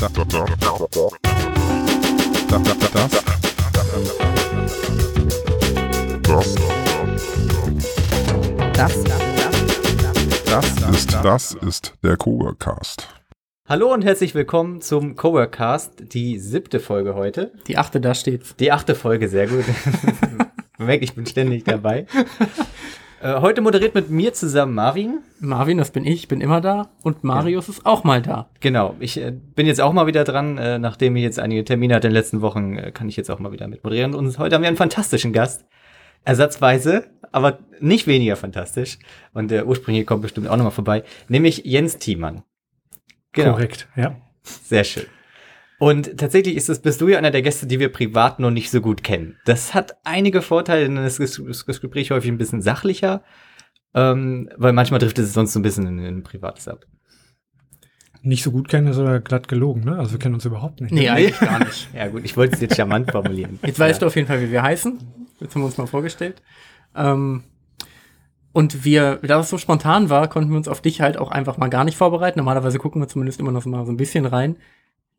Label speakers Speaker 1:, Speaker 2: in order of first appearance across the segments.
Speaker 1: Das, das, das, das, das ist das ist der Coworkcast.
Speaker 2: Hallo und herzlich willkommen zum Coworkcast, die siebte Folge heute.
Speaker 3: Die achte, da steht's.
Speaker 2: Die achte Folge, sehr gut. Weg, ich bin ständig dabei. Äh, heute moderiert mit mir zusammen Marvin.
Speaker 3: Marvin, das bin ich, bin immer da. Und Marius ja. ist auch mal da.
Speaker 2: Genau, ich äh, bin jetzt auch mal wieder dran. Äh, nachdem ich jetzt einige Termine hatte in den letzten Wochen, äh, kann ich jetzt auch mal wieder mit moderieren. Und heute haben wir einen fantastischen Gast. Ersatzweise, aber nicht weniger fantastisch. Und der ursprüngliche kommt bestimmt auch nochmal vorbei. Nämlich Jens Thiemann.
Speaker 3: Genau. Korrekt, ja.
Speaker 2: Sehr schön. Und tatsächlich ist es, bist du ja einer der Gäste, die wir privat noch nicht so gut kennen. Das hat einige Vorteile, denn es ist das Gespräch häufig ein bisschen sachlicher, ähm, weil manchmal trifft es sonst so ein bisschen in, ein Privates ab.
Speaker 4: Nicht so gut kennen ist aber glatt gelogen, ne? Also wir kennen uns überhaupt nicht.
Speaker 3: Nee, eigentlich gar nicht.
Speaker 2: ja gut, ich wollte es jetzt charmant formulieren.
Speaker 3: Jetzt weißt du auf jeden Fall, wie wir heißen. Jetzt haben wir uns mal vorgestellt. Ähm, und wir, da das so spontan war, konnten wir uns auf dich halt auch einfach mal gar nicht vorbereiten. Normalerweise gucken wir zumindest immer noch mal so ein bisschen rein.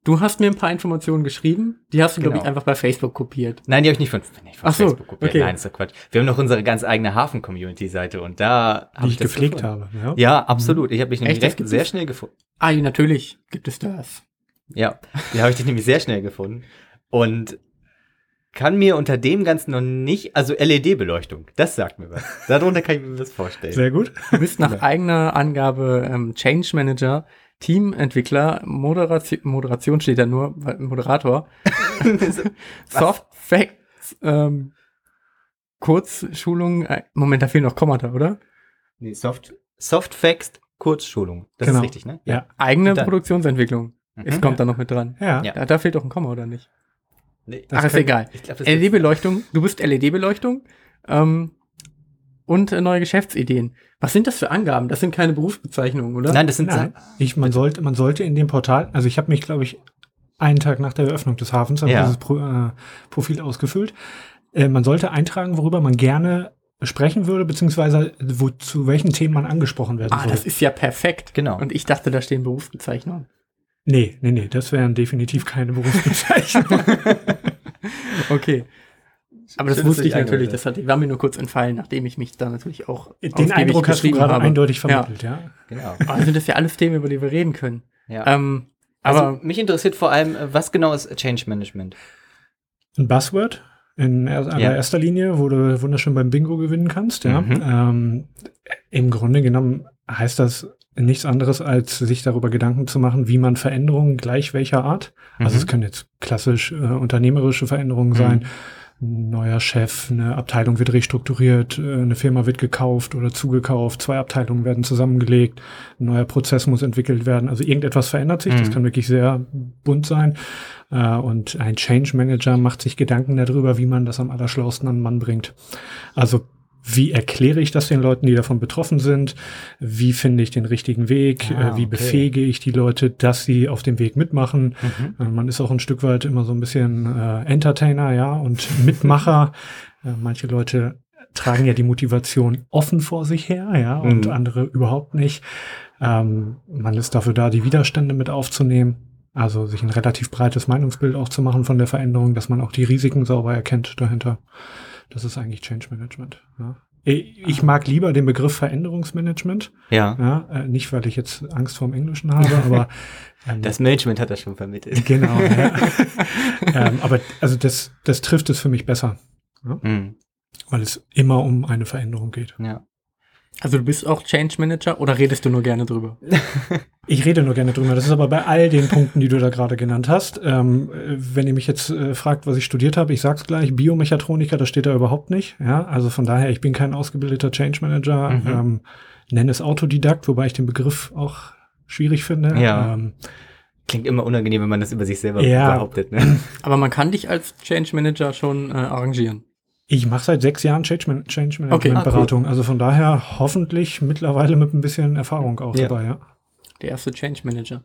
Speaker 3: Du hast mir ein paar Informationen geschrieben, die hast du, genau. glaube ich, einfach bei Facebook kopiert.
Speaker 2: Nein, die habe ich nicht von, nicht von
Speaker 3: Ach so, Facebook kopiert. Okay.
Speaker 2: Nein, ist Quatsch. Wir haben noch unsere ganz eigene Hafen-Community-Seite und da
Speaker 4: habe ich, ich gepflegt gefunden. habe.
Speaker 2: Ja, ja absolut. Ich habe mich nämlich recht, sehr schnell gefunden.
Speaker 3: Ah, natürlich gibt es das.
Speaker 2: Ja, die habe ich dich nämlich sehr schnell gefunden und kann mir unter dem Ganzen noch nicht, also LED-Beleuchtung, das sagt mir was. Darunter kann ich mir das vorstellen.
Speaker 4: Sehr gut.
Speaker 3: Du bist nach ja. eigener Angabe ähm, Change Manager Teamentwickler, Moderation, Moderation steht da nur, Moderator, Soft Facts, ähm, Kurzschulung, äh, Moment, da fehlen noch Kommata, oder?
Speaker 2: Nee, Soft, Soft Facts, Kurzschulung. Das genau. ist richtig, ne?
Speaker 3: Ja. ja. Eigene Produktionsentwicklung. Mhm. Es kommt da noch mit dran.
Speaker 4: Ja.
Speaker 3: ja. Da, fehlt doch ein Komma, oder nicht? Nee, Ach, ist egal. LED-Beleuchtung, du bist LED-Beleuchtung. Ähm, und äh, neue Geschäftsideen. Was sind das für Angaben? Das sind keine Berufsbezeichnungen, oder?
Speaker 2: Nein, das sind
Speaker 4: Nein. Ich, man sollte, man sollte in dem Portal, also ich habe mich, glaube ich, einen Tag nach der Eröffnung des Hafens ja. dieses Pro, äh, Profil ausgefüllt. Äh, man sollte eintragen, worüber man gerne sprechen würde, beziehungsweise wo, zu welchen Themen man angesprochen werden
Speaker 3: ah,
Speaker 4: soll.
Speaker 3: Ah, das ist ja perfekt. Genau. Und ich dachte, da stehen Berufsbezeichnungen.
Speaker 4: Nee, nee, nee, das wären definitiv keine Berufsbezeichnungen.
Speaker 3: okay. Aber das wusste ich natürlich, das hat, war mir nur kurz entfallen, nachdem ich mich da natürlich auch
Speaker 4: Den Eindruck hast du gerade habe. eindeutig vermittelt, ja. ja.
Speaker 3: Genau. Aber sind das ja alles Themen, über die wir reden können.
Speaker 2: Ja. Ähm, also aber mich interessiert vor allem, äh, was genau ist Change Management?
Speaker 4: Ein Buzzword in allererster ja. Linie, wo du wunderschön beim Bingo gewinnen kannst, ja. Mhm. Ähm, Im Grunde genommen heißt das nichts anderes, als sich darüber Gedanken zu machen, wie man Veränderungen gleich welcher Art, also mhm. also es können jetzt klassisch äh, unternehmerische Veränderungen mhm. sein, neuer Chef, eine Abteilung wird restrukturiert, äh, eine Firma wird gekauft oder zugekauft, zwei Abteilungen werden zusammengelegt, ein neuer Prozess muss entwickelt werden. Also irgendetwas verändert sich, mhm. das kann wirklich sehr bunt sein. Äh, und ein Change Manager macht sich Gedanken darüber, wie man das am allerschlausten an den Mann bringt. Also wie erkläre ich das den Leuten, die davon betroffen sind? Wie finde ich den richtigen Weg? Ah, wie okay. befähige ich die Leute, dass sie auf dem Weg mitmachen? Mhm. Äh, man ist auch ein Stück weit immer so ein bisschen äh, Entertainer, ja, und Mitmacher. äh, manche Leute tragen ja die Motivation offen vor sich her, ja, und mhm. andere überhaupt nicht. Ähm, man ist dafür da, die Widerstände mit aufzunehmen. Also sich ein relativ breites Meinungsbild auch zu machen von der Veränderung, dass man auch die Risiken sauber erkennt dahinter. Das ist eigentlich Change Management. Ja. Ich mag lieber den Begriff Veränderungsmanagement.
Speaker 2: Ja.
Speaker 4: ja äh, nicht, weil ich jetzt Angst vorm Englischen habe, aber
Speaker 2: ähm, das Management hat er schon vermittelt.
Speaker 4: Genau. Ja. ähm, aber also das, das trifft es für mich besser, ja? mhm. weil es immer um eine Veränderung geht.
Speaker 2: Ja.
Speaker 3: Also du bist auch Change Manager oder redest du nur gerne drüber?
Speaker 4: ich rede nur gerne drüber. Das ist aber bei all den Punkten, die du da gerade genannt hast. Ähm, wenn ihr mich jetzt äh, fragt, was ich studiert habe, ich sag's gleich, Biomechatroniker, das steht da überhaupt nicht. Ja, also von daher, ich bin kein ausgebildeter Change Manager, mhm. ähm, nenne es Autodidakt, wobei ich den Begriff auch schwierig finde.
Speaker 2: Ja. Ähm, Klingt immer unangenehm, wenn man das über sich selber ja. behauptet. Ne?
Speaker 3: Aber man kann dich als Change Manager schon äh, arrangieren.
Speaker 4: Ich mache seit sechs Jahren Change, Man Change Management okay. Ah, Beratung. Cool. Also von daher hoffentlich mittlerweile mit ein bisschen Erfahrung auch ja. dabei, ja.
Speaker 3: Der erste Change Manager.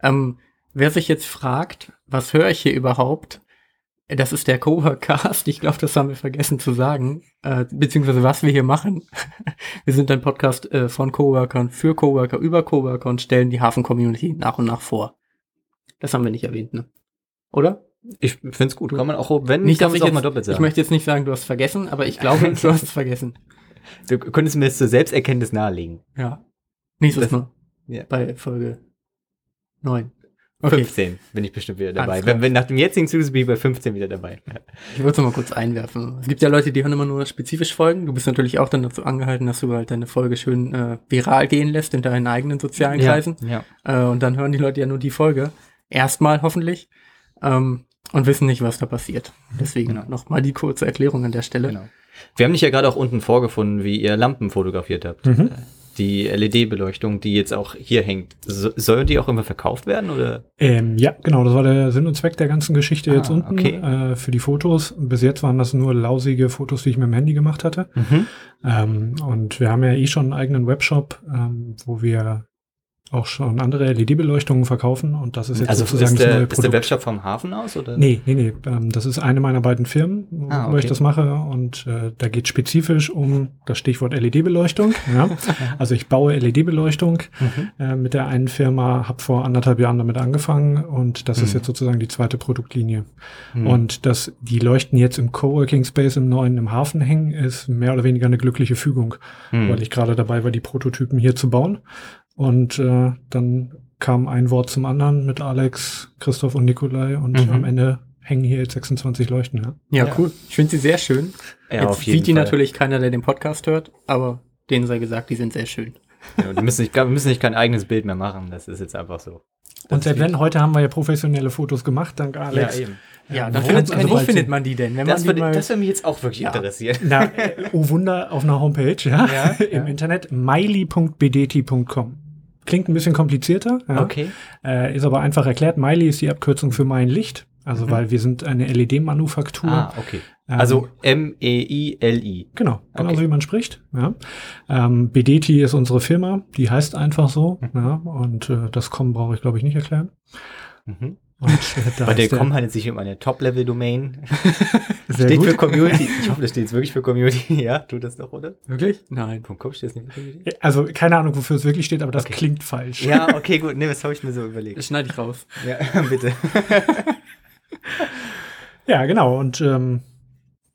Speaker 3: Ähm, wer sich jetzt fragt, was höre ich hier überhaupt? Das ist der Coworkcast. Ich glaube, das haben wir vergessen zu sagen. Äh, beziehungsweise was wir hier machen. wir sind ein Podcast äh, von Coworkern für Coworker über Coworker und stellen die Hafen-Community nach und nach vor. Das haben wir nicht erwähnt, ne? Oder?
Speaker 2: Ich find's gut. Kann man auch, wenn,
Speaker 3: Nicht,
Speaker 2: kann
Speaker 3: ich
Speaker 2: auch
Speaker 3: jetzt,
Speaker 2: mal doppelt sagen.
Speaker 3: ich möchte jetzt nicht sagen, du hast vergessen, aber ich glaube, du hast es vergessen.
Speaker 2: du könntest mir das zur Selbsterkenntnis nahelegen.
Speaker 3: Ja. Nächstes
Speaker 2: Das-
Speaker 3: Mal.
Speaker 2: Ja.
Speaker 3: Bei Folge 9. Okay.
Speaker 2: 15 bin ich bestimmt wieder dabei. Wenn, wenn nach dem jetzigen Zyklus bin ich bei 15 wieder dabei.
Speaker 3: Ich würde es mal kurz einwerfen. Es gibt ja Leute, die hören immer nur spezifisch Folgen. Du bist natürlich auch dann dazu angehalten, dass du halt deine Folge schön äh, viral gehen lässt in deinen eigenen sozialen Kreisen.
Speaker 2: Ja.
Speaker 3: Äh, und dann hören die Leute ja nur die Folge. Erstmal hoffentlich. Ähm, und wissen nicht, was da passiert. Deswegen
Speaker 2: Genau.
Speaker 3: nochmal die kurze Erklärung an der Stelle.
Speaker 2: Genau. Wir haben dich ja gerade auch unten vorgefunden, wie ihr Lampen fotografiert habt.
Speaker 4: Mhm.
Speaker 2: Die LED-Beleuchtung, die jetzt auch hier hängt. So, soll die auch immer verkauft werden oder?
Speaker 4: Ähm, ja, genau, das war der Sinn und Zweck der ganzen Geschichte
Speaker 2: Ah,
Speaker 4: jetzt unten
Speaker 2: okay.
Speaker 4: äh, für die Fotos. Bis jetzt waren das nur lausige Fotos, die ich mit dem Handy gemacht hatte. Ähm, und wir haben ja eh schon einen eigenen Webshop, ähm, wo wir auch schon andere LED-Beleuchtungen verkaufen und das ist jetzt
Speaker 2: Also
Speaker 4: sozusagen
Speaker 2: ist
Speaker 4: das
Speaker 2: der,
Speaker 4: neue
Speaker 2: ist der
Speaker 4: Produkt.
Speaker 2: Webshop vom Hafen aus oder?
Speaker 4: Nee, nee, nee. Ähm, das ist eine meiner beiden Firmen, wo
Speaker 2: Ah,
Speaker 4: wo ich
Speaker 2: okay.
Speaker 4: das mache. Und äh, da geht spezifisch um das Stichwort LED-Beleuchtung. ja. Also ich baue LED-Beleuchtung
Speaker 2: Mhm.
Speaker 4: äh, mit der einen Firma, habe vor anderthalb Jahren damit angefangen und das ist
Speaker 2: Mhm.
Speaker 4: jetzt sozusagen die zweite Produktlinie.
Speaker 2: Hm.
Speaker 4: Und dass die Leuchten jetzt im Coworking Space im neuen im Hafen hängen, ist mehr oder weniger eine glückliche Fügung,
Speaker 2: Hm.
Speaker 4: weil ich gerade dabei war, die Prototypen hier zu bauen. Und äh, dann kam ein Wort zum anderen mit Alex, Christoph und Nikolai und
Speaker 2: Mhm.
Speaker 4: am Ende hängen hier jetzt 26 Leuchten. Ja.
Speaker 3: Ja,
Speaker 2: Ja.
Speaker 3: cool. Ich finde sie sehr schön.
Speaker 2: ja,
Speaker 3: Jetzt
Speaker 2: auf jeden
Speaker 3: sieht die
Speaker 2: Fall.
Speaker 3: natürlich keiner, der den Podcast hört, aber denen sei gesagt, die sind sehr schön.
Speaker 2: Ja, die müssen nicht, wir müssen nicht kein eigenes Bild mehr machen. Das ist jetzt einfach so.
Speaker 4: Und selbst wenn, heute haben wir ja professionelle Fotos gemacht, dank Alex.
Speaker 2: eben.
Speaker 3: Ja, dann
Speaker 4: wo
Speaker 3: findet, also wo findet man die denn? Wenn
Speaker 2: Das
Speaker 3: man die
Speaker 2: würde, das mich jetzt auch wirklich
Speaker 3: Ja.
Speaker 2: interessieren.
Speaker 4: Na, äh, oh Wunder, auf einer Homepage, ja,
Speaker 2: Ja,
Speaker 4: im
Speaker 2: ja.
Speaker 4: Internet, miley.bdeti.com. Klingt ein bisschen komplizierter, ja.
Speaker 2: Okay.
Speaker 4: Äh, ist aber einfach erklärt. Miley ist die Abkürzung für mein Licht. Also,
Speaker 2: Mhm.
Speaker 4: weil wir sind eine LED-Manufaktur.
Speaker 2: Ah, okay. Also M-E-I-L-I.
Speaker 4: Genau, genauso
Speaker 2: Okay.
Speaker 4: wie man spricht. Ja. Ähm, BDT ist unsere Firma, die heißt einfach so.
Speaker 2: Mhm.
Speaker 4: Ja, und äh, das Com brauche ich, glaube ich, nicht erklären.
Speaker 2: Mhm.
Speaker 4: Und, äh, da
Speaker 2: Bei der Com handelt es sich um eine Top-Level-Domain. Steht
Speaker 4: gut.
Speaker 2: für Community. Ich hoffe, das steht jetzt wirklich für Community. Ja, tut das doch, oder?
Speaker 3: Wirklich? Nein.
Speaker 2: .com steht es nicht für Community?
Speaker 4: Also keine Ahnung, wofür es wirklich steht, aber das
Speaker 2: Okay.
Speaker 4: klingt falsch.
Speaker 2: Ja, okay, gut. Nee, das habe ich mir so
Speaker 3: Das
Speaker 2: überlegt.
Speaker 3: schneide ich raus.
Speaker 2: Ja, bitte.
Speaker 4: Ja, genau. Und ähm,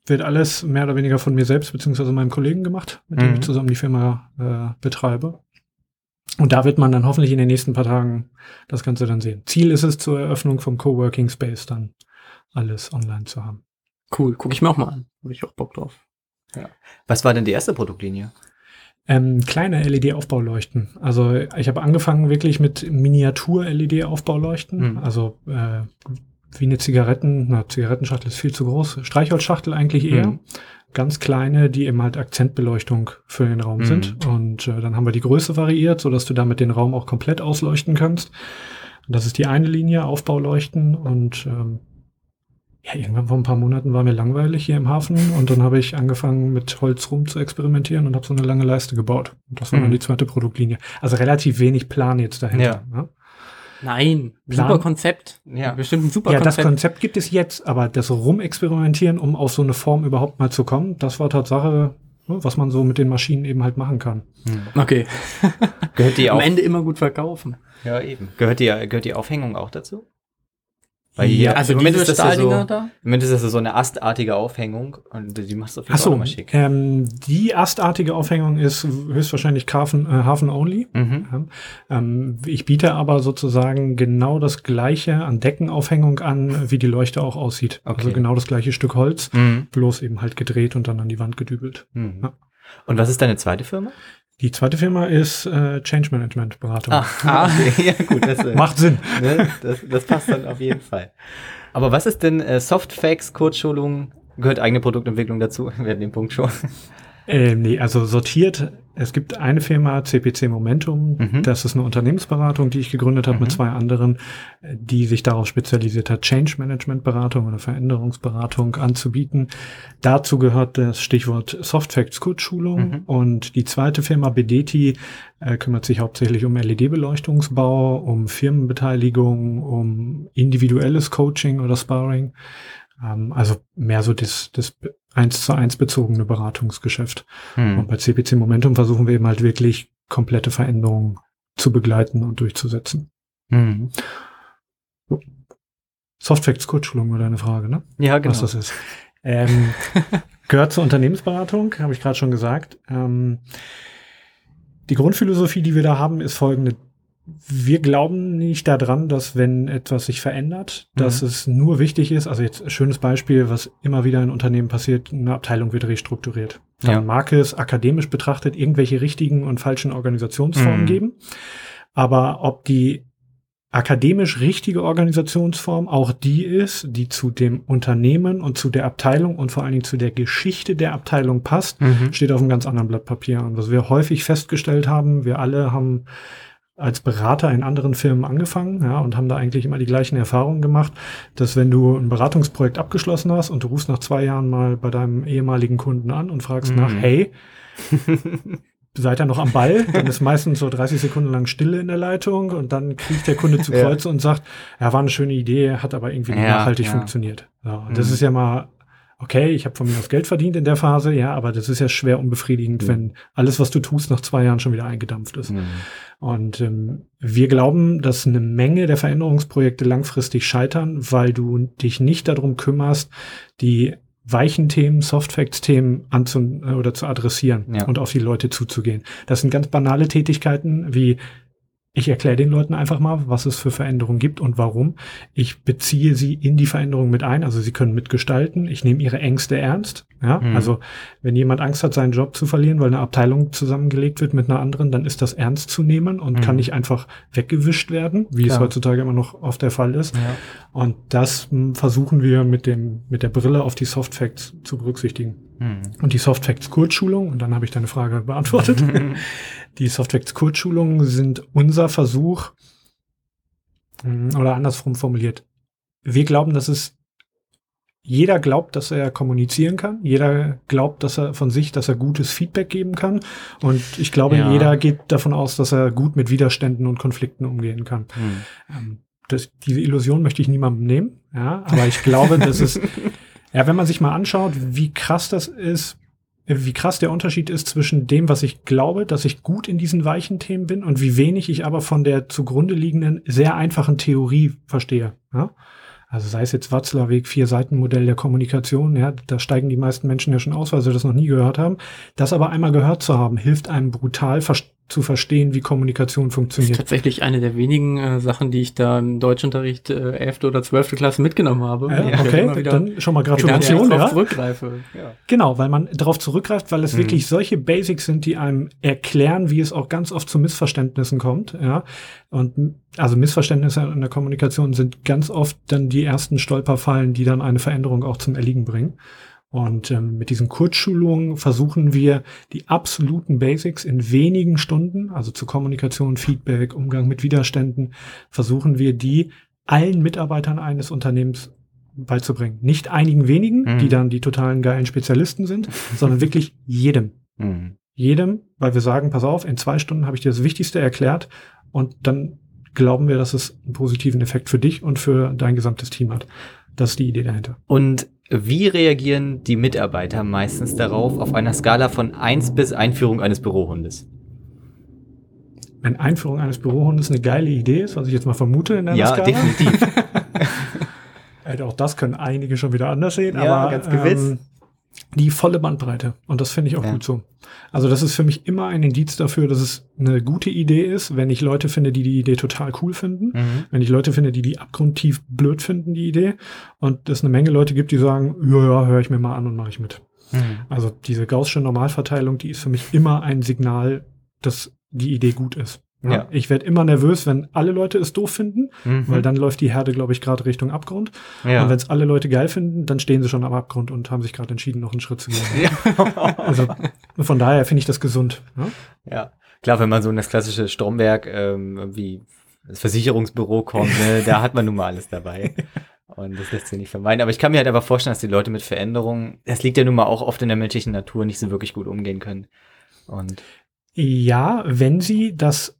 Speaker 4: wird alles mehr oder weniger von mir selbst beziehungsweise meinem Kollegen gemacht, mit dem
Speaker 2: Mhm.
Speaker 4: ich zusammen die Firma äh, betreibe. Und da wird man dann hoffentlich in den nächsten paar Tagen das Ganze dann sehen. Ziel ist es zur Eröffnung vom Coworking Space dann alles online zu haben.
Speaker 3: Cool, gucke ich mir auch mal an. Habe ich auch Bock drauf.
Speaker 2: Was war denn die erste Produktlinie?
Speaker 4: Ähm, kleine LED-Aufbauleuchten. Also ich habe angefangen wirklich mit Miniatur-LED-Aufbauleuchten.
Speaker 2: Mhm.
Speaker 4: Also äh, wie eine Zigaretten, na, Zigarettenschachtel ist viel zu groß. Streichholzschachtel eigentlich eher.
Speaker 2: Mhm.
Speaker 4: Ganz kleine, die eben halt Akzentbeleuchtung für den Raum
Speaker 2: Mhm.
Speaker 4: sind. Und äh, dann haben wir die Größe variiert, sodass du damit den Raum auch komplett ausleuchten kannst. Und das ist die eine Linie, Aufbauleuchten. Und ähm, ja, irgendwann vor ein paar Monaten war mir langweilig hier im Hafen und dann habe ich angefangen mit Holz rum zu experimentieren und habe so eine lange Leiste gebaut. Und das war dann
Speaker 2: Mhm.
Speaker 4: die zweite Produktlinie. Also relativ wenig Plan jetzt dahinter. Ne?
Speaker 3: Nein,
Speaker 4: Plan-
Speaker 3: super Konzept.
Speaker 2: Ja.
Speaker 3: Bestimmt ein super
Speaker 4: Ja, das
Speaker 3: Konzept.
Speaker 4: Konzept gibt es jetzt, aber das Rumexperimentieren, um auf so eine Form überhaupt mal zu kommen, das war Tatsache, ne, was man so mit den Maschinen eben halt machen kann.
Speaker 3: Okay.
Speaker 2: Gehört die
Speaker 3: Am? Ende immer gut verkaufen.
Speaker 2: Ja, eben. Gehört die, gehört die Aufhängung auch dazu? Weil
Speaker 4: Ja,
Speaker 2: hier,
Speaker 3: Also
Speaker 2: im Moment ist das ja so,
Speaker 3: da?
Speaker 2: Im Moment ist das ja so eine astartige Aufhängung und die macht es auf jeden Fall mal schick.
Speaker 4: ähm, die astartige Aufhängung ist höchstwahrscheinlich Hafen, äh, Hafen only.
Speaker 2: Mhm.
Speaker 4: Ja. Ähm, ich biete aber sozusagen genau das gleiche an Deckenaufhängung an, wie die Leuchte auch aussieht.
Speaker 2: Okay.
Speaker 4: Also genau das gleiche Stück Holz,
Speaker 2: Mhm.
Speaker 4: bloß eben halt gedreht und dann an die Wand gedübelt.
Speaker 2: Mhm.
Speaker 4: Ja.
Speaker 2: Und was ist deine zweite Firma?
Speaker 4: Die zweite Firma ist äh, Change Management Beratung.
Speaker 2: ah okay. ja gut, das, äh,
Speaker 4: Macht Sinn.
Speaker 2: ne, das, das passt dann auf jeden Fall. Aber was ist denn äh, Softfacts, Kurzschulung? Gehört eigene Produktentwicklung dazu? Wir hatten den Punkt schon.
Speaker 4: Ähm, nee, also sortiert. Es gibt eine Firma, CPC Momentum.
Speaker 2: Mhm.
Speaker 4: Das ist eine Unternehmensberatung, die ich gegründet habe
Speaker 2: Mhm.
Speaker 4: mit zwei anderen, die sich darauf spezialisiert hat, Change Management Beratung oder Veränderungsberatung anzubieten. Dazu gehört das Stichwort Softfacts Kurzschulung.
Speaker 2: Mhm.
Speaker 4: Und die zweite Firma, Bedeti, äh, kümmert sich hauptsächlich um LED-Beleuchtungsbau, um Firmenbeteiligung, um individuelles Coaching oder Sparring. Ähm, also mehr so das, das eins zu eins bezogene Beratungsgeschäft. Und
Speaker 2: Hm.
Speaker 4: bei CPC Momentum versuchen wir eben halt wirklich komplette Veränderungen zu begleiten und durchzusetzen.
Speaker 2: Hm.
Speaker 4: So. Softfacts Kurzschulung war deine Frage, ne?
Speaker 2: Ja, genau.
Speaker 4: Was das ist. Ähm, gehört zur Unternehmensberatung, habe ich gerade schon gesagt. Ähm, die Grundphilosophie, die wir da haben, ist folgende. Wir glauben nicht daran, dass wenn etwas sich verändert, dass
Speaker 2: Mhm.
Speaker 4: es nur wichtig ist, also jetzt ein schönes Beispiel, was immer wieder in Unternehmen passiert, eine Abteilung wird restrukturiert. Dann
Speaker 2: Ja.
Speaker 4: mag es akademisch betrachtet irgendwelche richtigen und falschen Organisationsformen
Speaker 2: Mhm.
Speaker 4: geben. Aber ob die akademisch richtige Organisationsform auch die ist, die zu dem Unternehmen und zu der Abteilung und vor allen Dingen zu der Geschichte der Abteilung passt,
Speaker 2: Mhm.
Speaker 4: steht auf einem ganz anderen Blatt Papier. Und was wir häufig festgestellt haben, wir alle haben als Berater in anderen Firmen angefangen, ja, und haben da eigentlich immer die gleichen Erfahrungen gemacht, dass wenn du ein Beratungsprojekt abgeschlossen hast und du rufst nach zwei Jahren mal bei deinem ehemaligen Kunden an und fragst
Speaker 2: Mhm.
Speaker 4: nach, hey, seid ihr noch am Ball? Dann ist meistens so 30 Sekunden lang Stille in der Leitung und dann kriegt der Kunde zu
Speaker 2: Ja.
Speaker 4: Kreuz und sagt, ja, war eine schöne Idee, hat aber irgendwie nicht
Speaker 2: Ja,
Speaker 4: nachhaltig
Speaker 2: ja.
Speaker 4: funktioniert. Und
Speaker 2: Mhm.
Speaker 4: Das ist ja mal, okay, ich habe von mir aus Geld verdient in der Phase, ja, aber das ist ja schwer unbefriedigend,
Speaker 2: Mhm.
Speaker 4: wenn alles, was du tust, nach zwei Jahren schon wieder eingedampft ist.
Speaker 2: Mhm.
Speaker 4: Und ähm, wir glauben, dass eine Menge der Veränderungsprojekte langfristig scheitern, weil du dich nicht darum kümmerst, die weichen Themen, Softfacts-Themen anzu äh, oder zu adressieren
Speaker 2: Ja.
Speaker 4: und auf die Leute zuzugehen. Das sind ganz banale Tätigkeiten wie ich erkläre den Leuten einfach mal, was es für Veränderungen gibt und warum. Ich beziehe sie in die Veränderung mit ein, also sie können mitgestalten. Ich nehme ihre Ängste ernst. Ja,
Speaker 2: Mhm.
Speaker 4: also wenn jemand Angst hat, seinen Job zu verlieren, weil eine Abteilung zusammengelegt wird mit einer anderen, dann ist das ernst zu nehmen und
Speaker 2: Mhm.
Speaker 4: kann nicht einfach weggewischt werden, wie es
Speaker 2: Klar.
Speaker 4: heutzutage immer noch oft der Fall ist.
Speaker 2: Ja.
Speaker 4: Und das mh, versuchen wir mit dem, mit der Brille auf die Softfacts zu berücksichtigen.
Speaker 2: Mhm.
Speaker 4: Und die Softfacts Kurzschulung, und dann habe ich deine Frage beantwortet. Die Softfacts Kurzschulungen sind unser Versuch, mh, oder andersrum formuliert. Wir glauben, dass es jeder glaubt, dass er kommunizieren kann. Jeder glaubt, dass er von sich, dass er gutes Feedback geben kann. Und ich glaube,
Speaker 2: Ja.
Speaker 4: jeder geht davon aus, dass er gut mit Widerständen und Konflikten umgehen kann.
Speaker 2: Mhm.
Speaker 4: Ähm, das, diese Illusion möchte ich niemandem nehmen. Ja, aber ich glaube, dass es, ja, wenn man sich mal anschaut, wie krass das ist, wie krass der Unterschied ist zwischen dem, was ich glaube, dass ich gut in diesen weichen Themen bin und wie wenig ich aber von der zugrunde liegenden, sehr einfachen Theorie verstehe. Ja? Also sei es jetzt Watzlawick, Vier-Seiten-Modell der Kommunikation, ja, da steigen die meisten Menschen ja schon aus, weil sie das noch nie gehört haben. Das aber einmal gehört zu haben, hilft einem brutal zu verstehen, wie Kommunikation
Speaker 3: Das ist
Speaker 4: funktioniert.
Speaker 3: tatsächlich eine der wenigen äh, Sachen, die ich da im Deutschunterricht äh, 11. oder 12. Klasse mitgenommen habe.
Speaker 4: Ja,
Speaker 3: Und ich
Speaker 4: okay,
Speaker 3: wieder
Speaker 4: dann schon mal Gratulation, ja.
Speaker 3: zurückgreife. Ja.
Speaker 4: Genau, weil man darauf zurückgreift, weil es
Speaker 2: Mhm.
Speaker 4: wirklich solche Basics sind, die einem erklären, wie es auch ganz oft zu Missverständnissen kommt. Ja, und also Missverständnisse in der Kommunikation sind ganz oft dann die ersten Stolperfallen, die dann eine Veränderung auch zum Erliegen bringen. Und ähm, mit diesen Kurzschulungen versuchen wir die absoluten Basics in wenigen Stunden, also zu Kommunikation, Feedback, Umgang mit Widerständen, versuchen wir die allen Mitarbeitern eines Unternehmens beizubringen. Nicht einigen wenigen,
Speaker 2: Mhm.
Speaker 4: die dann die totalen geilen Spezialisten sind, sondern wirklich jedem.
Speaker 2: Mhm.
Speaker 4: Jedem, weil wir sagen, pass auf, in zwei Stunden habe ich dir das Wichtigste erklärt und dann glauben wir, dass es einen positiven Effekt für dich und für dein gesamtes Team hat. Das ist die Idee dahinter.
Speaker 2: Und wie reagieren die Mitarbeiter meistens darauf auf einer Skala von 1 bis Einführung eines Bürohundes?
Speaker 4: Wenn Einführung eines Bürohundes eine geile Idee ist, was ich jetzt mal vermute in der
Speaker 2: Ja,
Speaker 4: Skala,
Speaker 2: definitiv.
Speaker 4: äh, auch das können einige schon wieder anders sehen,
Speaker 2: Ja,
Speaker 4: aber
Speaker 2: ganz gewiss.
Speaker 4: Ähm, die volle Bandbreite. Und das finde ich auch
Speaker 2: Ja.
Speaker 4: gut so. Also das ist für mich immer ein Indiz dafür, dass es eine gute Idee ist, wenn ich Leute finde, die die Idee total cool finden.
Speaker 2: Mhm.
Speaker 4: Wenn ich Leute finde, die die abgrundtief blöd finden, die Idee. Und es eine Menge Leute gibt, die sagen, ja, ja, höre ich mir mal an und mache ich mit.
Speaker 2: Mhm.
Speaker 4: Also diese gaußsche Normalverteilung, die ist für mich immer ein Signal, dass die Idee gut ist. Ja?
Speaker 2: Ja.
Speaker 4: Ich werde immer nervös, wenn alle Leute es doof finden,
Speaker 2: Mhm.
Speaker 4: weil dann läuft die Herde, glaube ich, gerade Richtung Abgrund.
Speaker 2: ja.
Speaker 4: Und wenn es alle Leute geil finden, dann stehen sie schon am Abgrund und haben sich gerade entschieden, noch einen Schritt zu gehen. Also von daher finde ich das gesund. Ja?
Speaker 2: Ja, klar, wenn man so in das klassische Stromberg ähm, wie das Versicherungsbüro kommt, ne, da hat man nun mal alles dabei. Und das lässt sich nicht vermeiden. Aber ich kann mir halt aber vorstellen, dass die Leute mit Veränderungen, das liegt ja nun mal auch oft in der menschlichen Natur, nicht so wirklich gut umgehen können. Und
Speaker 4: Ja, wenn sie das,